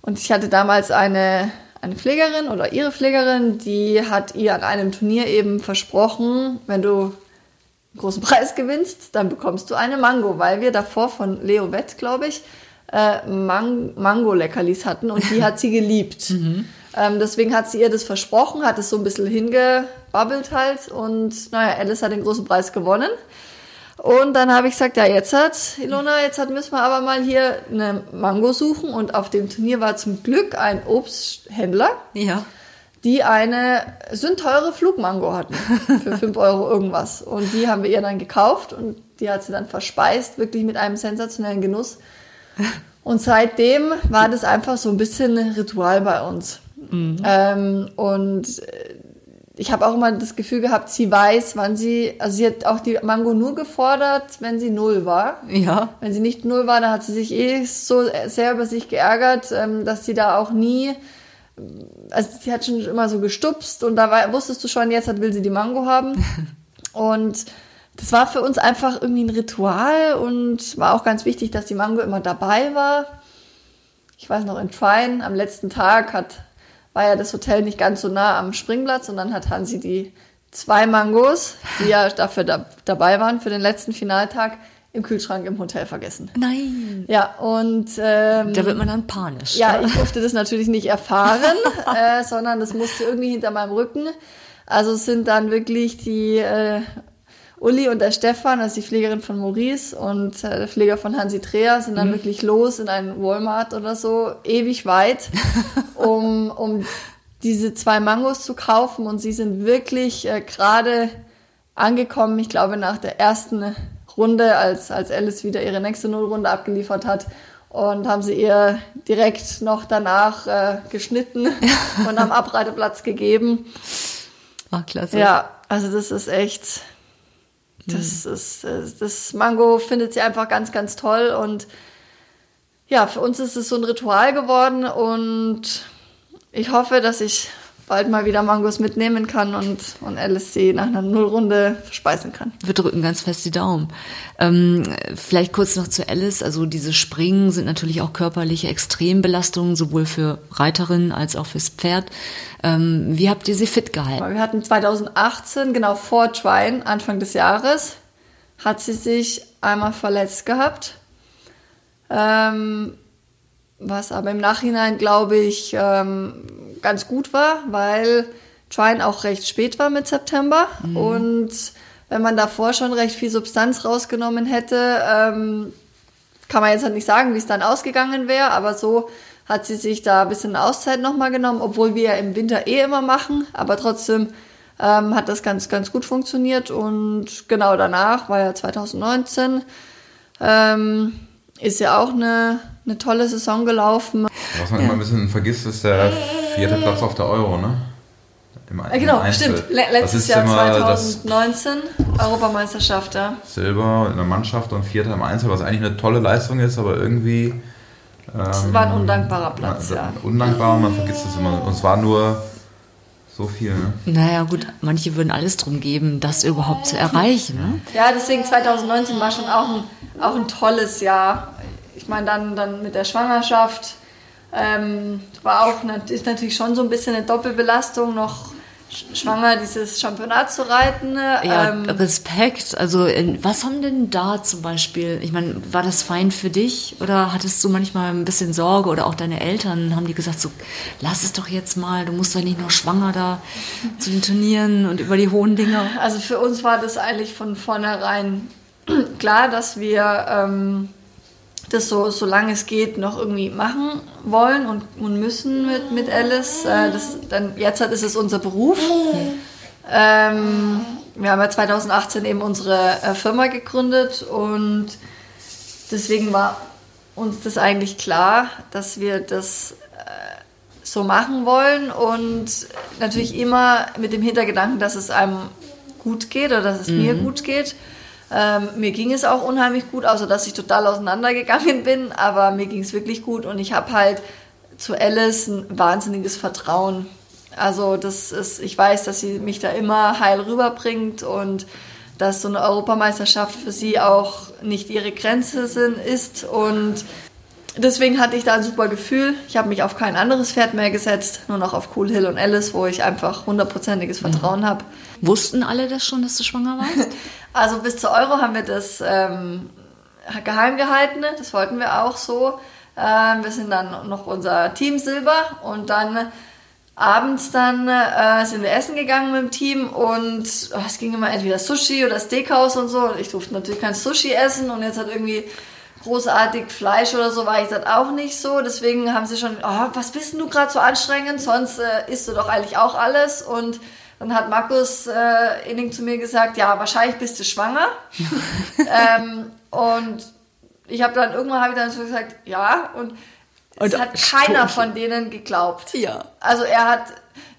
und ich hatte damals eine, eine Pflegerin oder ihre Pflegerin, die hat ihr an einem Turnier eben versprochen, wenn du einen großen Preis gewinnst, dann bekommst du eine Mango, weil wir davor von Leo Wett, glaube ich, äh, Man Mango-Leckerlis hatten und die hat sie geliebt. Mhm. Ähm, deswegen hat sie ihr das versprochen, hat es so ein bisschen hingebabbelt halt und naja, Alice hat den großen Preis gewonnen. Und dann habe ich gesagt, ja, jetzt hat, Ilona, jetzt hat, müssen wir aber mal hier eine Mango suchen. Und auf dem Turnier war zum Glück ein Obsthändler, ja. die eine sündteure Flugmango hatten für 5 Euro irgendwas. Und die haben wir ihr dann gekauft und die hat sie dann verspeist, wirklich mit einem sensationellen Genuss. Und seitdem war das einfach so ein bisschen ein Ritual bei uns. Mhm. Ähm, und ich habe auch immer das Gefühl gehabt, sie weiß, wann sie, also sie hat auch die Mango nur gefordert, wenn sie null war. Ja. Wenn sie nicht null war, dann hat sie sich eh so sehr über sich geärgert, ähm, dass sie da auch nie, also sie hat schon immer so gestupst und da war, wusstest du schon, jetzt will sie die Mango haben. und das war für uns einfach irgendwie ein Ritual und war auch ganz wichtig, dass die Mango immer dabei war. Ich weiß noch, in Trine am letzten Tag hat war ja das Hotel nicht ganz so nah am Springplatz und dann hat Hansi die zwei Mangos, die ja dafür da, dabei waren für den letzten Finaltag, im Kühlschrank im Hotel vergessen. Nein. Ja, und ähm, da wird man dann panisch. Ja, ich durfte das natürlich nicht erfahren, äh, sondern das musste irgendwie hinter meinem Rücken. Also es sind dann wirklich die äh, Uli und der Stefan, also die Pflegerin von Maurice und äh, der Pfleger von Hansi Dreher sind dann mhm. wirklich los in einen Walmart oder so, ewig weit, um, um diese zwei Mangos zu kaufen und sie sind wirklich äh, gerade angekommen, ich glaube nach der ersten Runde, als, als Alice wieder ihre nächste Nullrunde abgeliefert hat und haben sie ihr direkt noch danach äh, geschnitten und am Abreiteplatz gegeben. Ach, klasse. Ja, also das ist echt, das mhm. ist, äh, das Mango findet sie einfach ganz, ganz toll und ja, für uns ist es so ein Ritual geworden und ich hoffe, dass ich bald mal wieder Mangos mitnehmen kann und, und LSC nach einer Nullrunde verspeisen kann. Wir drücken ganz fest die Daumen. Ähm, vielleicht kurz noch zu Alice. Also diese Springen sind natürlich auch körperliche Extrembelastungen, sowohl für Reiterinnen als auch fürs Pferd. Ähm, wie habt ihr sie fit gehalten? Wir hatten 2018, genau vor Twine, Anfang des Jahres, hat sie sich einmal verletzt gehabt. Ähm, was aber im Nachhinein, glaube ich, ähm, ganz gut war, weil Trine auch recht spät war mit September. Mhm. Und wenn man davor schon recht viel Substanz rausgenommen hätte, ähm, kann man jetzt halt nicht sagen, wie es dann ausgegangen wäre, aber so hat sie sich da ein bisschen Auszeit nochmal genommen, obwohl wir ja im Winter eh immer machen, aber trotzdem ähm, hat das ganz, ganz gut funktioniert und genau danach war ja 2019, ähm, ist ja auch eine, eine tolle Saison gelaufen. Was man ja. immer ein bisschen vergisst, ist der vierte Platz auf der Euro, ne? Im, ja, genau, Einzel. stimmt. Letztes Jahr 2019 Europameisterschaft, ja. Silber in der Mannschaft und Vierter im Einzel, was eigentlich eine tolle Leistung ist, aber irgendwie. Es ähm, war ein undankbarer Platz, ja. ja. Undankbar, man vergisst es immer. Und es war nur so viel, ne? Naja, gut, manche würden alles drum geben, das überhaupt zu erreichen. Ne? Ja, deswegen 2019 war schon auch ein, auch ein tolles Jahr. Ich meine, dann, dann mit der Schwangerschaft ähm, war auch, ist natürlich schon so ein bisschen eine Doppelbelastung, noch schwanger dieses Championat zu reiten. Ja, ähm, Respekt. Also was haben denn da zum Beispiel, ich meine, war das fein für dich oder hattest du manchmal ein bisschen Sorge oder auch deine Eltern, haben die gesagt, so lass es doch jetzt mal, du musst doch nicht nur schwanger da zu den Turnieren und über die hohen Dinge. Also für uns war das eigentlich von vornherein klar, dass wir... Ähm, das so, solange es geht, noch irgendwie machen wollen und, und müssen mit, mit Alice. Äh, das, dann, jetzt halt ist es unser Beruf. Ähm, wir haben ja 2018 eben unsere äh, Firma gegründet und deswegen war uns das eigentlich klar, dass wir das äh, so machen wollen und natürlich immer mit dem Hintergedanken, dass es einem gut geht oder dass es mhm. mir gut geht. Ähm, mir ging es auch unheimlich gut, außer dass ich total auseinandergegangen bin, aber mir ging es wirklich gut und ich habe halt zu Alice ein wahnsinniges Vertrauen. Also das ist, ich weiß, dass sie mich da immer heil rüberbringt und dass so eine Europameisterschaft für sie auch nicht ihre Grenze sind, ist und deswegen hatte ich da ein super Gefühl. Ich habe mich auf kein anderes Pferd mehr gesetzt, nur noch auf Cool Hill und Alice, wo ich einfach hundertprozentiges Vertrauen mhm. habe. Wussten alle das schon, dass du schwanger warst? also bis zur Euro haben wir das ähm, geheim gehalten. Das wollten wir auch so. Ähm, wir sind dann noch unser Team Silber und dann abends dann äh, sind wir essen gegangen mit dem Team und oh, es ging immer entweder Sushi oder Steakhouse und so. Ich durfte natürlich kein Sushi essen und jetzt hat irgendwie großartig Fleisch oder so war ich das auch nicht so. Deswegen haben sie schon, oh, was bist du gerade so anstrengend? Sonst äh, isst du doch eigentlich auch alles. Und dann hat Markus äh, Inning zu mir gesagt, ja, wahrscheinlich bist du schwanger. ähm, und ich habe dann irgendwann habe ich dann so gesagt, ja. Und es hat keiner von denen geglaubt. Ja. Also er hat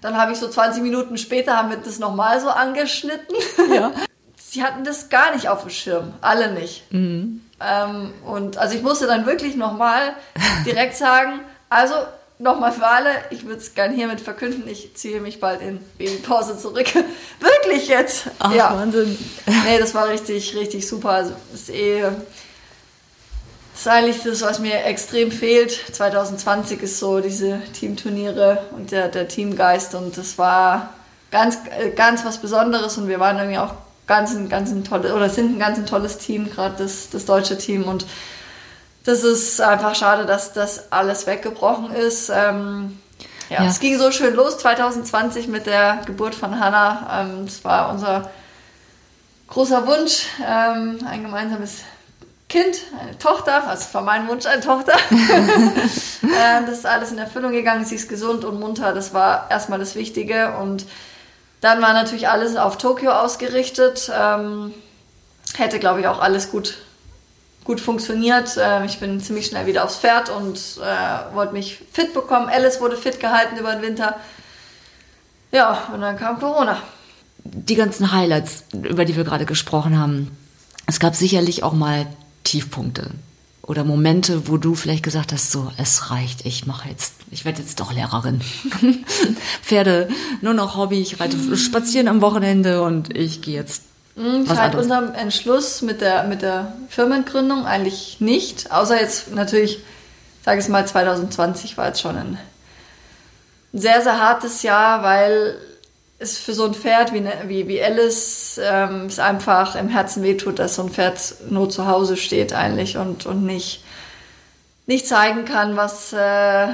dann habe ich so 20 Minuten später haben wir das nochmal so angeschnitten. Ja. Sie hatten das gar nicht auf dem Schirm, alle nicht. Mhm. Ähm, und also ich musste dann wirklich nochmal direkt sagen, also nochmal für alle, ich würde es gerne hiermit verkünden, ich ziehe mich bald in Babypause zurück. Wirklich jetzt. Ach, ja. Wahnsinn. Nee, das war richtig, richtig super. Also ist eh das ist eigentlich das, was mir extrem fehlt. 2020 ist so diese Teamturniere und der, der Teamgeist und das war ganz, ganz was Besonderes und wir waren irgendwie auch ganz ein, ganz ein tolles, oder sind ein ganz ein tolles Team, gerade das, das deutsche Team und das ist einfach schade, dass das alles weggebrochen ist. Ähm, ja, ja, es ging so schön los 2020 mit der Geburt von Hannah. Ähm, das war unser großer Wunsch, ähm, ein gemeinsames Kind, eine Tochter, also war mein Wunsch eine Tochter. ähm, das ist alles in Erfüllung gegangen, sie ist gesund und munter, das war erstmal das Wichtige. Und dann war natürlich alles auf Tokio ausgerichtet. Ähm, hätte, glaube ich, auch alles gut gut funktioniert. Ähm, ich bin ziemlich schnell wieder aufs Pferd und äh, wollte mich fit bekommen. Alice wurde fit gehalten über den Winter. Ja, und dann kam Corona. Die ganzen Highlights, über die wir gerade gesprochen haben. Es gab sicherlich auch mal Tiefpunkte oder Momente, wo du vielleicht gesagt hast, so, es reicht, ich mache jetzt, ich werde jetzt doch Lehrerin. Pferde, nur noch Hobby, ich reite spazieren am Wochenende und ich gehe jetzt hm, Seit unserem Entschluss mit der, mit der Firmengründung eigentlich nicht. Außer jetzt natürlich, sage ich mal, 2020 war jetzt schon ein sehr, sehr hartes Jahr, weil es für so ein Pferd wie, wie, wie Alice ähm, es einfach im Herzen wehtut, dass so ein Pferd nur zu Hause steht eigentlich und, und nicht, nicht zeigen kann, was, äh,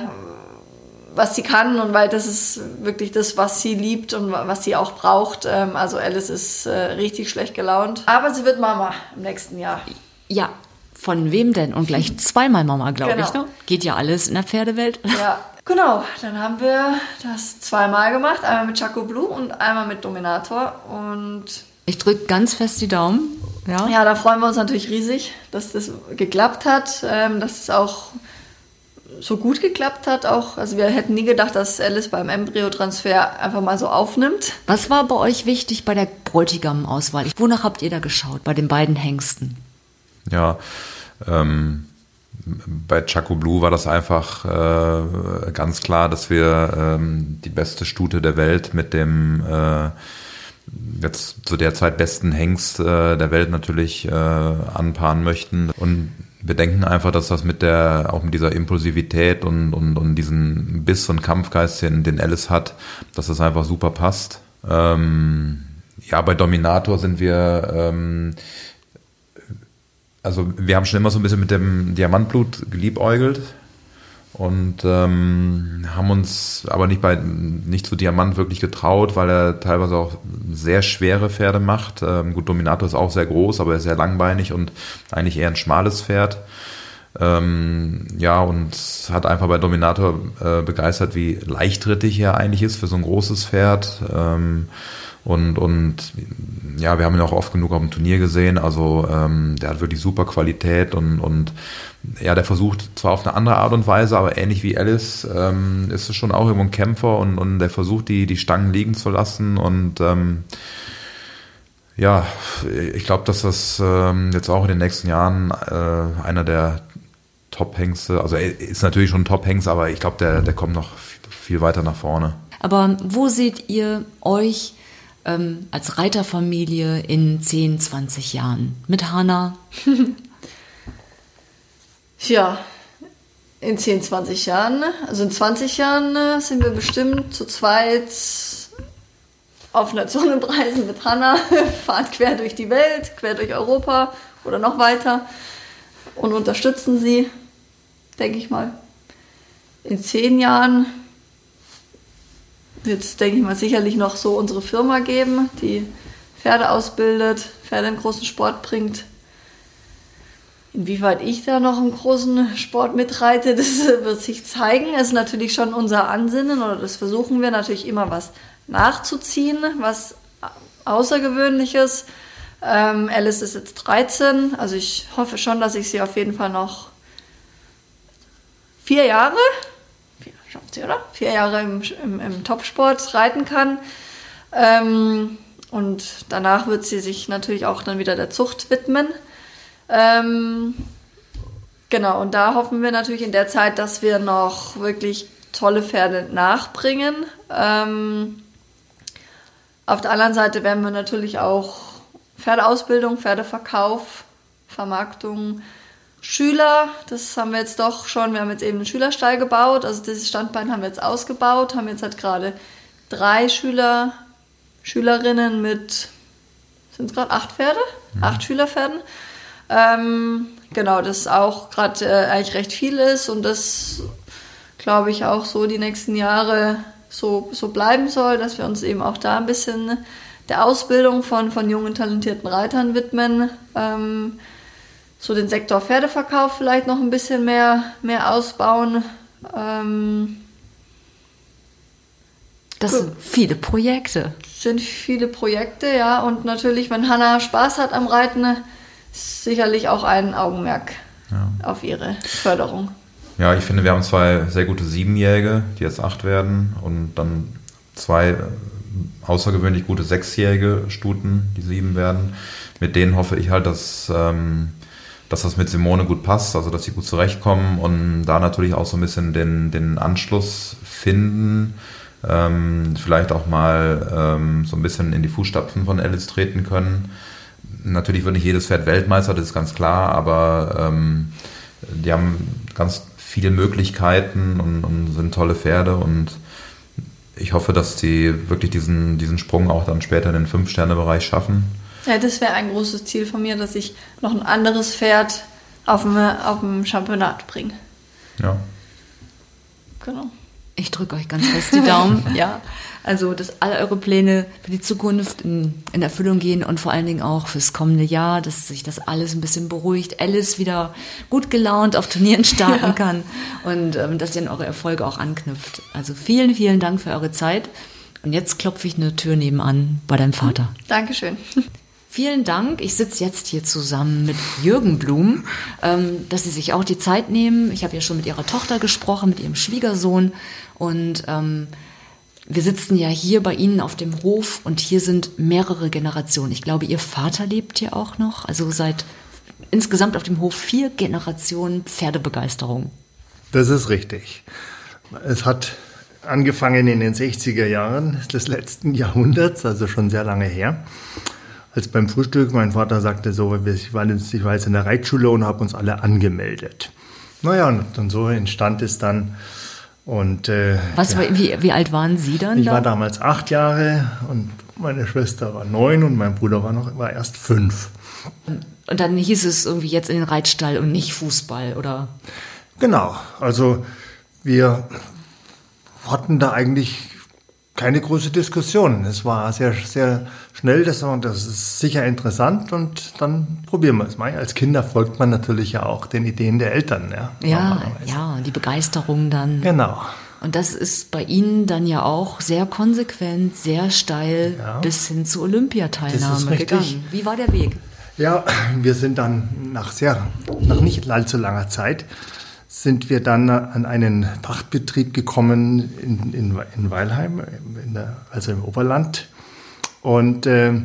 was sie kann und weil das ist wirklich das, was sie liebt und was sie auch braucht. Ähm, also Alice ist äh, richtig schlecht gelaunt. Aber sie wird Mama im nächsten Jahr. Ja, von wem denn? Und gleich zweimal Mama, glaube genau. ich. Ne? Geht ja alles in der Pferdewelt. Ja, genau. Dann haben wir das zweimal gemacht. Einmal mit Chaco Blue und einmal mit Dominator. Und ich drücke ganz fest die Daumen. Ja. ja, da freuen wir uns natürlich riesig, dass das geklappt hat, ähm, dass es auch so gut geklappt hat auch. Also wir hätten nie gedacht, dass Alice beim Embryotransfer einfach mal so aufnimmt. Was war bei euch wichtig bei der Bräutigam-Auswahl? Wonach habt ihr da geschaut bei den beiden Hengsten? Ja, ähm, bei Chaco Blue war das einfach äh, ganz klar, dass wir ähm, die beste Stute der Welt mit dem äh, jetzt zu der Zeit besten Hengst äh, der Welt natürlich äh, anpaaren möchten. Und wir denken einfach, dass das mit der, auch mit dieser Impulsivität und, und, und diesen Biss und Kampfgeist, den, den Alice hat, dass das einfach super passt. Ähm, ja, bei Dominator sind wir, ähm, also wir haben schon immer so ein bisschen mit dem Diamantblut geliebäugelt und ähm, haben uns aber nicht bei nicht zu Diamant wirklich getraut, weil er teilweise auch sehr schwere Pferde macht. Ähm, gut, Dominator ist auch sehr groß, aber er ist sehr langbeinig und eigentlich eher ein schmales Pferd. Ähm, ja, und hat einfach bei Dominator äh, begeistert, wie leichtrittig er eigentlich ist für so ein großes Pferd. Ähm, und, und ja, wir haben ihn auch oft genug auf dem Turnier gesehen. Also ähm, der hat wirklich super Qualität und, und ja, der versucht zwar auf eine andere Art und Weise, aber ähnlich wie Alice ähm, ist es schon auch irgendwo ein Kämpfer und, und der versucht, die, die Stangen liegen zu lassen. Und ähm, ja, ich glaube, dass das ähm, jetzt auch in den nächsten Jahren äh, einer der Top-Hengste, also er ist natürlich schon ein Top-Hengst, aber ich glaube, der, der kommt noch viel weiter nach vorne. Aber wo seht ihr euch ähm, als Reiterfamilie in 10, 20 Jahren? Mit Hanna? ja, in 10, 20 Jahren, also in 20 Jahren äh, sind wir bestimmt zu zweit auf Nationenpreisen mit Hanna, fahren quer durch die Welt, quer durch Europa oder noch weiter und unterstützen sie, denke ich mal. In zehn Jahren wird es, denke ich mal, sicherlich noch so unsere Firma geben, die Pferde ausbildet, Pferde in großen Sport bringt. Inwieweit ich da noch im großen Sport mitreite, das wird sich zeigen. Es ist natürlich schon unser Ansinnen oder das versuchen wir natürlich immer was nachzuziehen, was Außergewöhnliches. Ähm, Alice ist jetzt 13, also ich hoffe schon, dass ich sie auf jeden Fall noch vier Jahre sie, oder? Vier Jahre im, im, im Topsport reiten kann. Ähm, und danach wird sie sich natürlich auch dann wieder der Zucht widmen. Ähm, genau, und da hoffen wir natürlich in der Zeit, dass wir noch wirklich tolle Pferde nachbringen. Ähm, auf der anderen Seite werden wir natürlich auch Pferdeausbildung, Pferdeverkauf, Vermarktung, Schüler, das haben wir jetzt doch schon, wir haben jetzt eben einen Schülerstall gebaut, also dieses Standbein haben wir jetzt ausgebaut, haben jetzt halt gerade drei Schüler, Schülerinnen mit, sind es gerade acht Pferde? Mhm. Acht Schülerpferden. Ähm, genau, das auch gerade äh, eigentlich recht viel ist und das glaube ich auch so die nächsten Jahre so, so bleiben soll, dass wir uns eben auch da ein bisschen der Ausbildung von, von jungen, talentierten Reitern widmen. Ähm, so den Sektor Pferdeverkauf vielleicht noch ein bisschen mehr, mehr ausbauen. Ähm, das sind viele Projekte. Sind viele Projekte, ja. Und natürlich, wenn Hanna Spaß hat am Reiten, ist sicherlich auch ein Augenmerk ja. auf ihre Förderung. Ja, ich finde, wir haben zwei sehr gute Siebenjährige, die jetzt acht werden, und dann zwei außergewöhnlich gute Sechsjährige Stuten, die sieben werden. Mit denen hoffe ich halt, dass, ähm, dass das mit Simone gut passt, also dass sie gut zurechtkommen und da natürlich auch so ein bisschen den, den Anschluss finden. Ähm, vielleicht auch mal ähm, so ein bisschen in die Fußstapfen von Alice treten können. Natürlich wird nicht jedes Pferd Weltmeister, das ist ganz klar, aber ähm, die haben ganz viele Möglichkeiten und, und sind tolle Pferde und ich hoffe, dass sie wirklich diesen, diesen Sprung auch dann später in den Fünf-Sterne-Bereich schaffen. Ja, das wäre ein großes Ziel von mir, dass ich noch ein anderes Pferd auf dem, auf dem Championat bringe. Ja. Genau. Ich drücke euch ganz fest die Daumen. ja. Also, dass alle eure Pläne für die Zukunft in, in, Erfüllung gehen und vor allen Dingen auch fürs kommende Jahr, dass sich das alles ein bisschen beruhigt, Alice wieder gut gelaunt auf Turnieren starten ja. kann und ähm, dass ihr an eure Erfolge auch anknüpft. Also vielen, vielen Dank für eure Zeit. Und jetzt klopfe ich eine Tür nebenan bei deinem Vater. Dankeschön. Vielen Dank. Ich sitze jetzt hier zusammen mit Jürgen Blum, ähm, dass Sie sich auch die Zeit nehmen. Ich habe ja schon mit Ihrer Tochter gesprochen, mit Ihrem Schwiegersohn und ähm, wir sitzen ja hier bei Ihnen auf dem Hof und hier sind mehrere Generationen. Ich glaube, Ihr Vater lebt hier auch noch. Also seit insgesamt auf dem Hof vier Generationen Pferdebegeisterung. Das ist richtig. Es hat angefangen in den 60er Jahren des letzten Jahrhunderts, also schon sehr lange her. Als beim Frühstück mein Vater sagte so, ich war jetzt in der Reitschule und habe uns alle angemeldet. Naja, und dann so entstand es dann und, äh, Was, ja, wie, wie alt waren Sie dann? Ich da? war damals acht Jahre und meine Schwester war neun und mein Bruder war, noch, war erst fünf. Und dann hieß es irgendwie jetzt in den Reitstall und nicht Fußball, oder? Genau, also wir hatten da eigentlich keine große Diskussion. Es war sehr, sehr schnell, das, das ist sicher interessant und dann probieren wir es mal. Als Kinder folgt man natürlich ja auch den Ideen der Eltern. Ja, ja, ja die Begeisterung dann. Genau. Und das ist bei Ihnen dann ja auch sehr konsequent, sehr steil ja. bis hin zur Olympiateilnahme gegangen. Wie war der Weg? Ja, wir sind dann nach sehr, nach nicht allzu langer Zeit sind wir dann an einen Pachtbetrieb gekommen in, in, in Weilheim, in der, also im Oberland, und äh,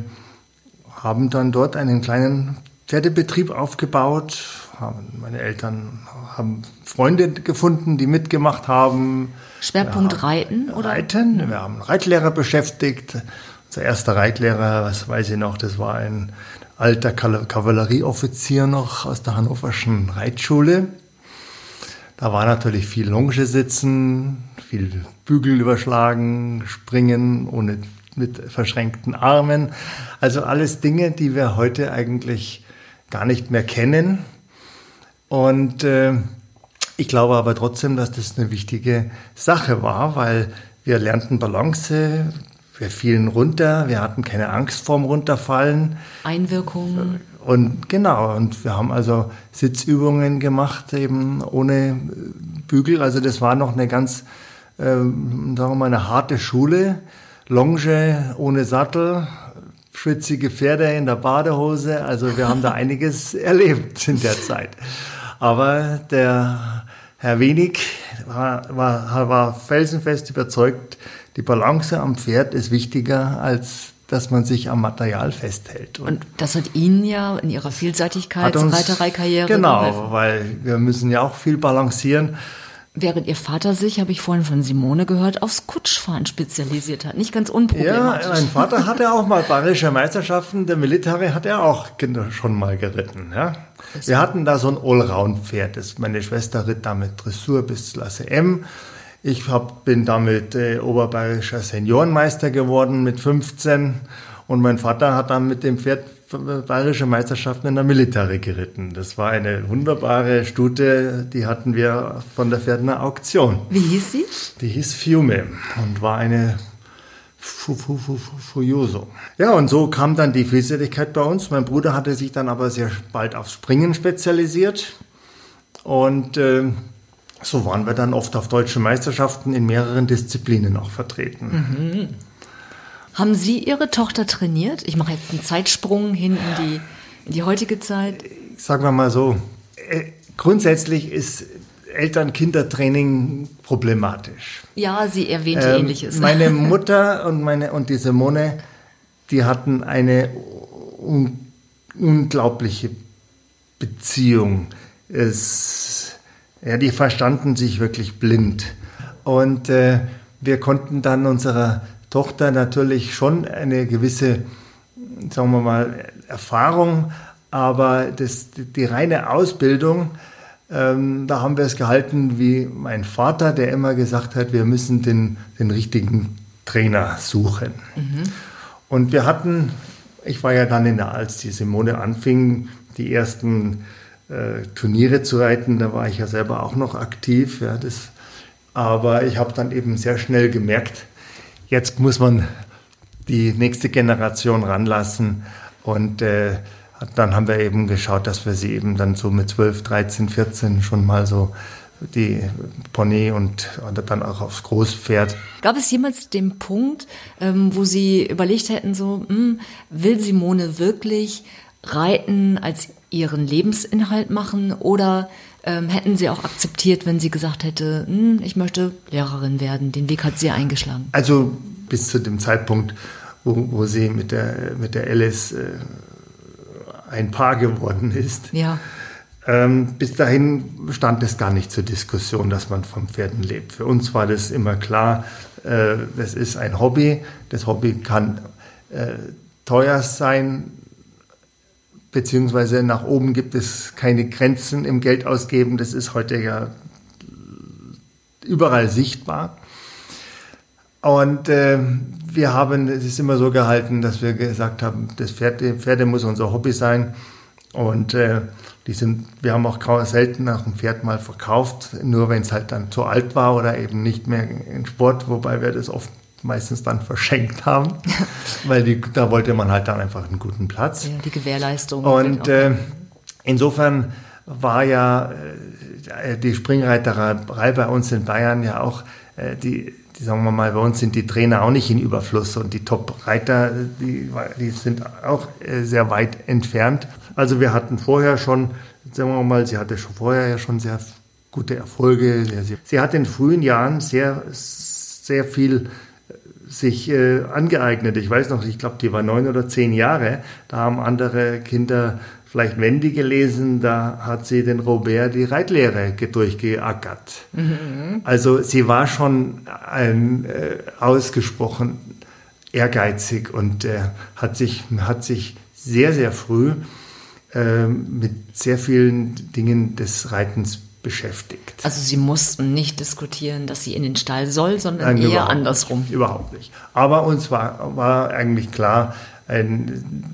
haben dann dort einen kleinen Pferdebetrieb aufgebaut. Haben, meine Eltern haben Freunde gefunden, die mitgemacht haben. Schwerpunkt haben Reiten, oder? Reiten. Wir haben einen Reitlehrer beschäftigt. Unser erster Reitlehrer, was weiß ich noch, das war ein alter Kavallerieoffizier noch aus der hannoverschen Reitschule. Da war natürlich viel Longe sitzen, viel Bügel überschlagen, springen ohne mit verschränkten Armen. Also alles Dinge, die wir heute eigentlich gar nicht mehr kennen. Und äh, ich glaube aber trotzdem, dass das eine wichtige Sache war, weil wir lernten Balance, wir fielen runter, wir hatten keine Angst vorm Runterfallen. Einwirkungen. Und genau, und wir haben also Sitzübungen gemacht, eben ohne Bügel. Also das war noch eine ganz, äh, sagen wir mal, eine harte Schule. Longe ohne Sattel, schwitzige Pferde in der Badehose. Also wir haben da einiges erlebt in der Zeit. Aber der Herr Wenig, war, war, war felsenfest überzeugt, die Balance am Pferd ist wichtiger als dass man sich am Material festhält. Und, und das hat Ihnen ja in Ihrer Vielseitigkeitsreitereikarriere Genau, geholfen. weil wir müssen ja auch viel balancieren. Während Ihr Vater sich, habe ich vorhin von Simone gehört, aufs Kutschfahren spezialisiert hat. Nicht ganz unproblematisch. Ja, mein Vater hatte auch mal bayerische Meisterschaften. Der Military hat er auch schon mal geritten. Ja. Wir hatten da so ein Allround-Pferd. Meine Schwester ritt damit Dressur bis Klasse M. Ich hab, bin damit äh, oberbayerischer Seniorenmeister geworden mit 15 und mein Vater hat dann mit dem Pferd bayerische Meisterschaften in der Military geritten. Das war eine wunderbare Stute, die hatten wir von der Pferdener Auktion. Wie hieß sie? Die hieß Fiume und war eine Furioso. Ja, und so kam dann die Vielseitigkeit bei uns. Mein Bruder hatte sich dann aber sehr bald aufs Springen spezialisiert und äh, so waren wir dann oft auf deutschen Meisterschaften in mehreren Disziplinen auch vertreten. Mhm. Haben Sie Ihre Tochter trainiert? Ich mache jetzt einen Zeitsprung hin in die, in die heutige Zeit. Sagen wir mal so, äh, grundsätzlich ist Eltern-Kinder-Training problematisch. Ja, sie erwähnte ähm, Ähnliches. Meine Mutter und, meine, und die Simone, die hatten eine un unglaubliche Beziehung. Es ja, die verstanden sich wirklich blind. Und äh, wir konnten dann unserer Tochter natürlich schon eine gewisse, sagen wir mal, Erfahrung, aber das, die reine Ausbildung, ähm, da haben wir es gehalten wie mein Vater, der immer gesagt hat, wir müssen den, den richtigen Trainer suchen. Mhm. Und wir hatten, ich war ja dann in der, als die Simone anfing, die ersten Turniere zu reiten. Da war ich ja selber auch noch aktiv. Ja, das, aber ich habe dann eben sehr schnell gemerkt, jetzt muss man die nächste Generation ranlassen. Und äh, dann haben wir eben geschaut, dass wir sie eben dann so mit 12, 13, 14 schon mal so die Pony und, und dann auch aufs Großpferd. Gab es jemals den Punkt, ähm, wo Sie überlegt hätten, so, mh, hm, will Simone wirklich Reiten als ihren Lebensinhalt machen oder ähm, hätten Sie auch akzeptiert, wenn sie gesagt hätte, hm, ich möchte Lehrerin werden? Den Weg hat sie eingeschlagen. Also bis zu dem Zeitpunkt, wo, wo sie mit der, mit der Alice äh, ein Paar geworden ist. Ja. Ähm, bis dahin stand es gar nicht zur Diskussion, dass man vom Pferden lebt. Für uns war das immer klar, äh, das ist ein Hobby. Das Hobby kann äh, teuer sein, beziehungsweise nach oben gibt es keine Grenzen im Geldausgeben. Das ist heute ja überall sichtbar. Und äh, wir haben es ist immer so gehalten, dass wir gesagt haben, das Pferde, Pferde muss unser Hobby sein. Und äh, die sind, wir haben auch selten nach dem Pferd mal verkauft, nur wenn es halt dann zu alt war oder eben nicht mehr in Sport, wobei wir das oft meistens dann verschenkt haben, weil die, da wollte man halt dann einfach einen guten Platz. Ja, die Gewährleistung. Und äh, insofern war ja äh, die Springreiterei bei uns in Bayern ja auch äh, die, die, sagen wir mal, bei uns sind die Trainer auch nicht in Überfluss und die Top-Reiter, die, die sind auch äh, sehr weit entfernt. Also wir hatten vorher schon, sagen wir mal, sie hatte schon vorher ja schon sehr gute Erfolge. Sie hat in frühen Jahren sehr, sehr viel sich äh, angeeignet. Ich weiß noch, ich glaube, die war neun oder zehn Jahre. Da haben andere Kinder vielleicht Wendy gelesen, da hat sie den Robert die Reitlehre durchgeackert. Mhm. Also sie war schon ein, äh, ausgesprochen ehrgeizig und äh, hat, sich, hat sich sehr, sehr früh äh, mit sehr vielen Dingen des Reitens beschäftigt. Also Sie mussten nicht diskutieren, dass sie in den Stall soll, sondern Nein, eher andersrum. Nicht, überhaupt nicht. Aber uns war, war eigentlich klar, ein,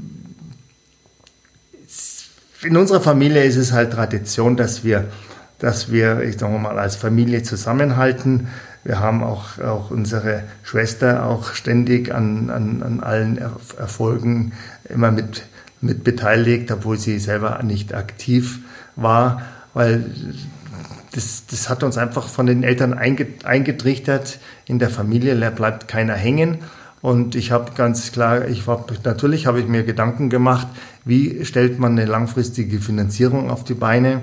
in unserer Familie ist es halt Tradition, dass wir, dass wir, ich sage mal, als Familie zusammenhalten. Wir haben auch, auch unsere Schwester auch ständig an, an, an allen Erfolgen immer mit, mit beteiligt, obwohl sie selber nicht aktiv war, weil das, das hat uns einfach von den Eltern eingetrichtert. In der Familie bleibt keiner hängen. Und ich habe ganz klar, ich war, natürlich habe ich mir Gedanken gemacht, wie stellt man eine langfristige Finanzierung auf die Beine.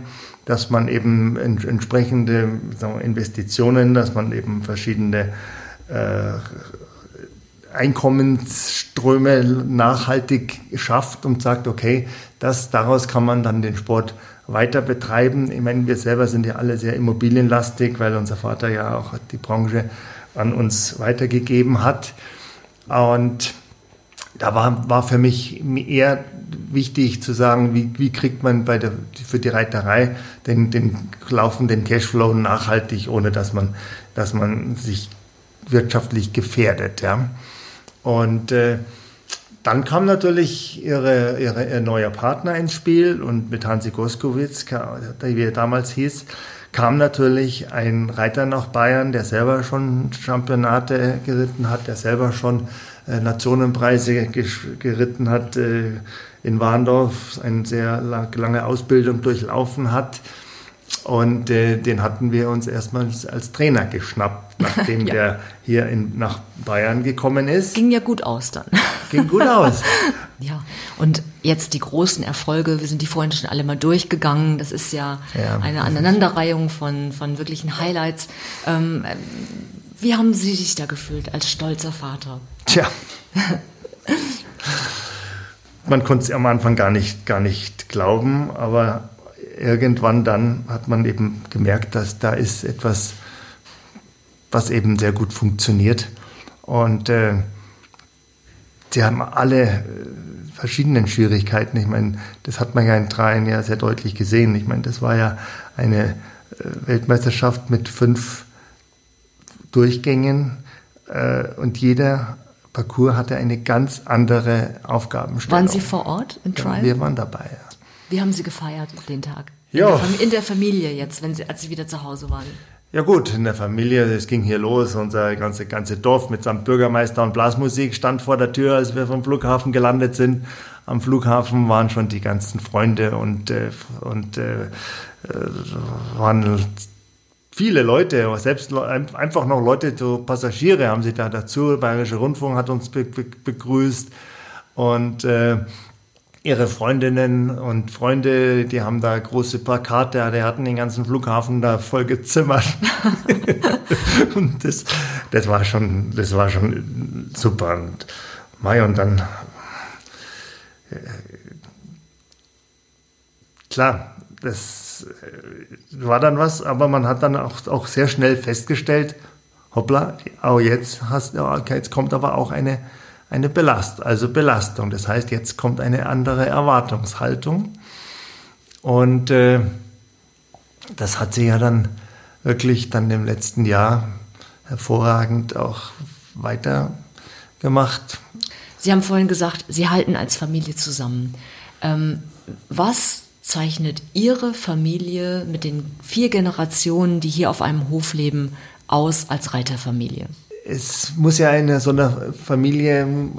dass man eben entsprechende Investitionen, dass man eben verschiedene äh, Einkommensströme nachhaltig schafft und sagt, okay, das, daraus kann man dann den Sport weiter betreiben. Ich meine, wir selber sind ja alle sehr immobilienlastig, weil unser Vater ja auch die Branche an uns weitergegeben hat. Und da war, war für mich eher wichtig zu sagen, wie, wie kriegt man bei der, für die Reiterei den, den laufenden Cashflow nachhaltig, ohne dass man, dass man sich wirtschaftlich gefährdet. Ja. Und äh, dann kam natürlich ihre, ihre, ihr neuer Partner ins Spiel und mit Hansi Goskowitz, wie er damals hieß, kam natürlich ein Reiter nach Bayern, der selber schon Championate geritten hat, der selber schon äh, Nationenpreise geritten hat, äh, in Warndorf eine sehr lange Ausbildung durchlaufen hat. Und äh, den hatten wir uns erstmal als Trainer geschnappt, nachdem ja. der hier in, nach Bayern gekommen ist. Ging ja gut aus dann. Ging gut aus. ja, und jetzt die großen Erfolge, wir sind die vorhin schon alle mal durchgegangen. Das ist ja, ja. eine Aneinanderreihung von, von wirklichen Highlights. Ähm, wie haben Sie sich da gefühlt als stolzer Vater? Tja. man konnte es am Anfang gar nicht, gar nicht glauben, aber irgendwann dann hat man eben gemerkt, dass da ist etwas, was eben sehr gut funktioniert. Und äh, sie haben alle äh, verschiedenen Schwierigkeiten. Ich meine, das hat man ja in Dreien ja sehr deutlich gesehen. Ich meine, das war ja eine äh, Weltmeisterschaft mit fünf Durchgängen äh, und jeder Parcours hatte eine ganz andere Aufgabenstellung. Waren Sie vor Ort in Trial? Ja, wir waren dabei. Ja. Wie haben Sie gefeiert den Tag? In, ja. in der Familie jetzt, wenn Sie, als Sie wieder zu Hause waren? Ja gut, in der Familie, es ging hier los, unser ganze, ganze Dorf mit seinem Bürgermeister und Blasmusik stand vor der Tür, als wir vom Flughafen gelandet sind. Am Flughafen waren schon die ganzen Freunde und, äh, und äh, äh waren viele Leute, selbst einfach noch Leute, so Passagiere haben sich da dazu. Bayerische Rundfunk hat uns be be begrüßt und äh, ihre Freundinnen und Freunde, die haben da große Plakate, die hatten den ganzen Flughafen da voll gezimmert. und das, das war schon, das war schon super. Und Mai und dann äh, klar, das äh, war dann was, aber man hat dann auch, auch sehr schnell festgestellt, hoppla, auch jetzt hast, jetzt kommt aber auch eine eine Belast, also Belastung. Das heißt, jetzt kommt eine andere Erwartungshaltung. Und äh, das hat sie ja dann wirklich dann im letzten Jahr hervorragend auch weitergemacht. Sie haben vorhin gesagt, Sie halten als Familie zusammen. Ähm, was zeichnet Ihre Familie mit den vier Generationen, die hier auf einem Hof leben, aus als Reiterfamilie? Es muss ja in so einer Familie ähm,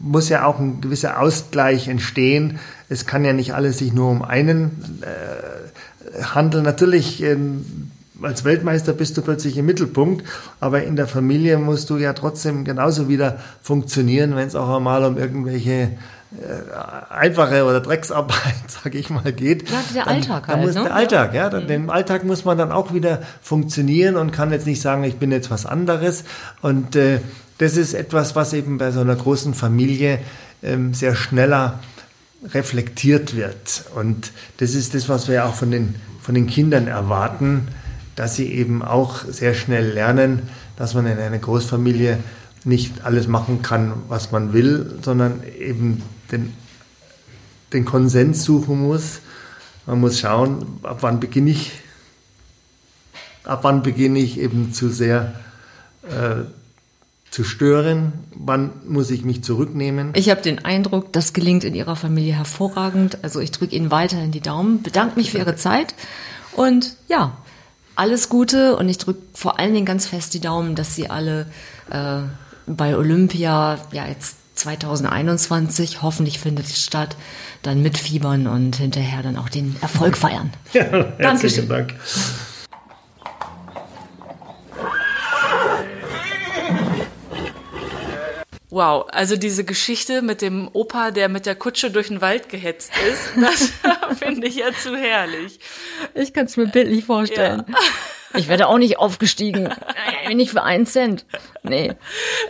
muss ja auch ein gewisser Ausgleich entstehen. Es kann ja nicht alles sich nur um einen äh, handeln. Natürlich ähm, als Weltmeister bist du plötzlich im Mittelpunkt, aber in der Familie musst du ja trotzdem genauso wieder funktionieren, wenn es auch einmal um irgendwelche äh, einfache oder Drecksarbeit, sage ich mal, geht. Ja, der dann, Alltag dann halt. Muss ne? Der Alltag, ja. Dann, mhm. Alltag muss man dann auch wieder funktionieren und kann jetzt nicht sagen, ich bin jetzt was anderes. Und äh, das ist etwas, was eben bei so einer großen Familie ähm, sehr schneller reflektiert wird. Und das ist das, was wir auch von den, von den Kindern erwarten, dass sie eben auch sehr schnell lernen, dass man in einer Großfamilie nicht alles machen kann, was man will, sondern eben den, den Konsens suchen muss. Man muss schauen, ab wann beginne ich, ab wann beginne ich eben zu sehr äh, zu stören, wann muss ich mich zurücknehmen. Ich habe den Eindruck, das gelingt in Ihrer Familie hervorragend. Also ich drücke Ihnen weiterhin die Daumen, bedanke mich für Ihre Zeit und ja, alles Gute und ich drücke vor allen Dingen ganz fest die Daumen, dass Sie alle äh, bei Olympia ja jetzt 2021, hoffentlich findet es statt, dann mitfiebern und hinterher dann auch den Erfolg feiern. Ja, herzlichen Dank. Wow, also diese Geschichte mit dem Opa, der mit der Kutsche durch den Wald gehetzt ist, das finde ich ja zu herrlich. Ich kann es mir bildlich vorstellen. Ja. Ich werde auch nicht aufgestiegen. Nicht für einen Cent. Nee.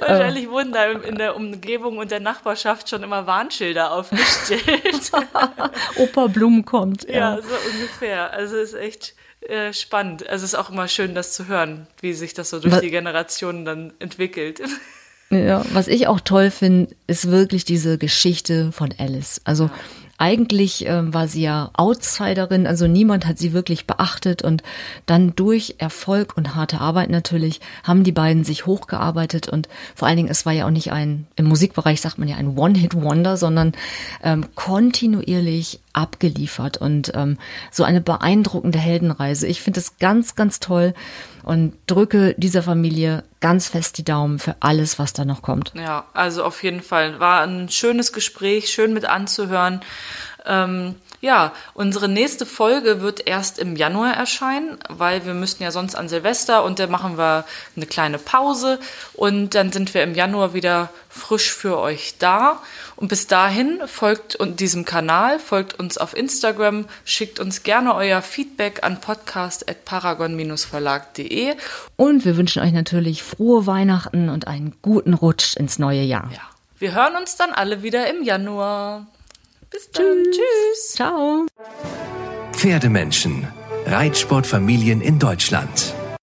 Wahrscheinlich äh. wurden da in der Umgebung und der Nachbarschaft schon immer Warnschilder aufgestellt. Opa Blum kommt. Ja, ja so ungefähr. Also es ist echt äh, spannend. Also es ist auch immer schön, das zu hören, wie sich das so durch Was? die Generationen dann entwickelt. Ja, was ich auch toll finde, ist wirklich diese Geschichte von Alice. Also ja. Eigentlich äh, war sie ja Outsiderin, also niemand hat sie wirklich beachtet und dann durch Erfolg und harte Arbeit natürlich haben die beiden sich hochgearbeitet und vor allen Dingen, es war ja auch nicht ein, im Musikbereich sagt man ja ein One-Hit-Wonder, sondern ähm, kontinuierlich abgeliefert und ähm, so eine beeindruckende Heldenreise. Ich finde es ganz, ganz toll und drücke dieser Familie ganz fest die Daumen für alles, was da noch kommt. Ja, also auf jeden Fall. War ein schönes Gespräch, schön mit anzuhören. Ähm, ja, unsere nächste Folge wird erst im Januar erscheinen, weil wir müssten ja sonst an Silvester und dann machen wir eine kleine Pause und dann sind wir im Januar wieder frisch für euch da. Und bis dahin folgt diesem Kanal, folgt uns auf Instagram, schickt uns gerne euer Feedback an podcast.paragon-verlag.de. Und wir wünschen euch natürlich frohe Weihnachten und einen guten Rutsch ins neue Jahr. Ja. Wir hören uns dann alle wieder im Januar. Bis dann. Tschüss. Tschüss. Ciao. Pferdemenschen. Reitsportfamilien in Deutschland.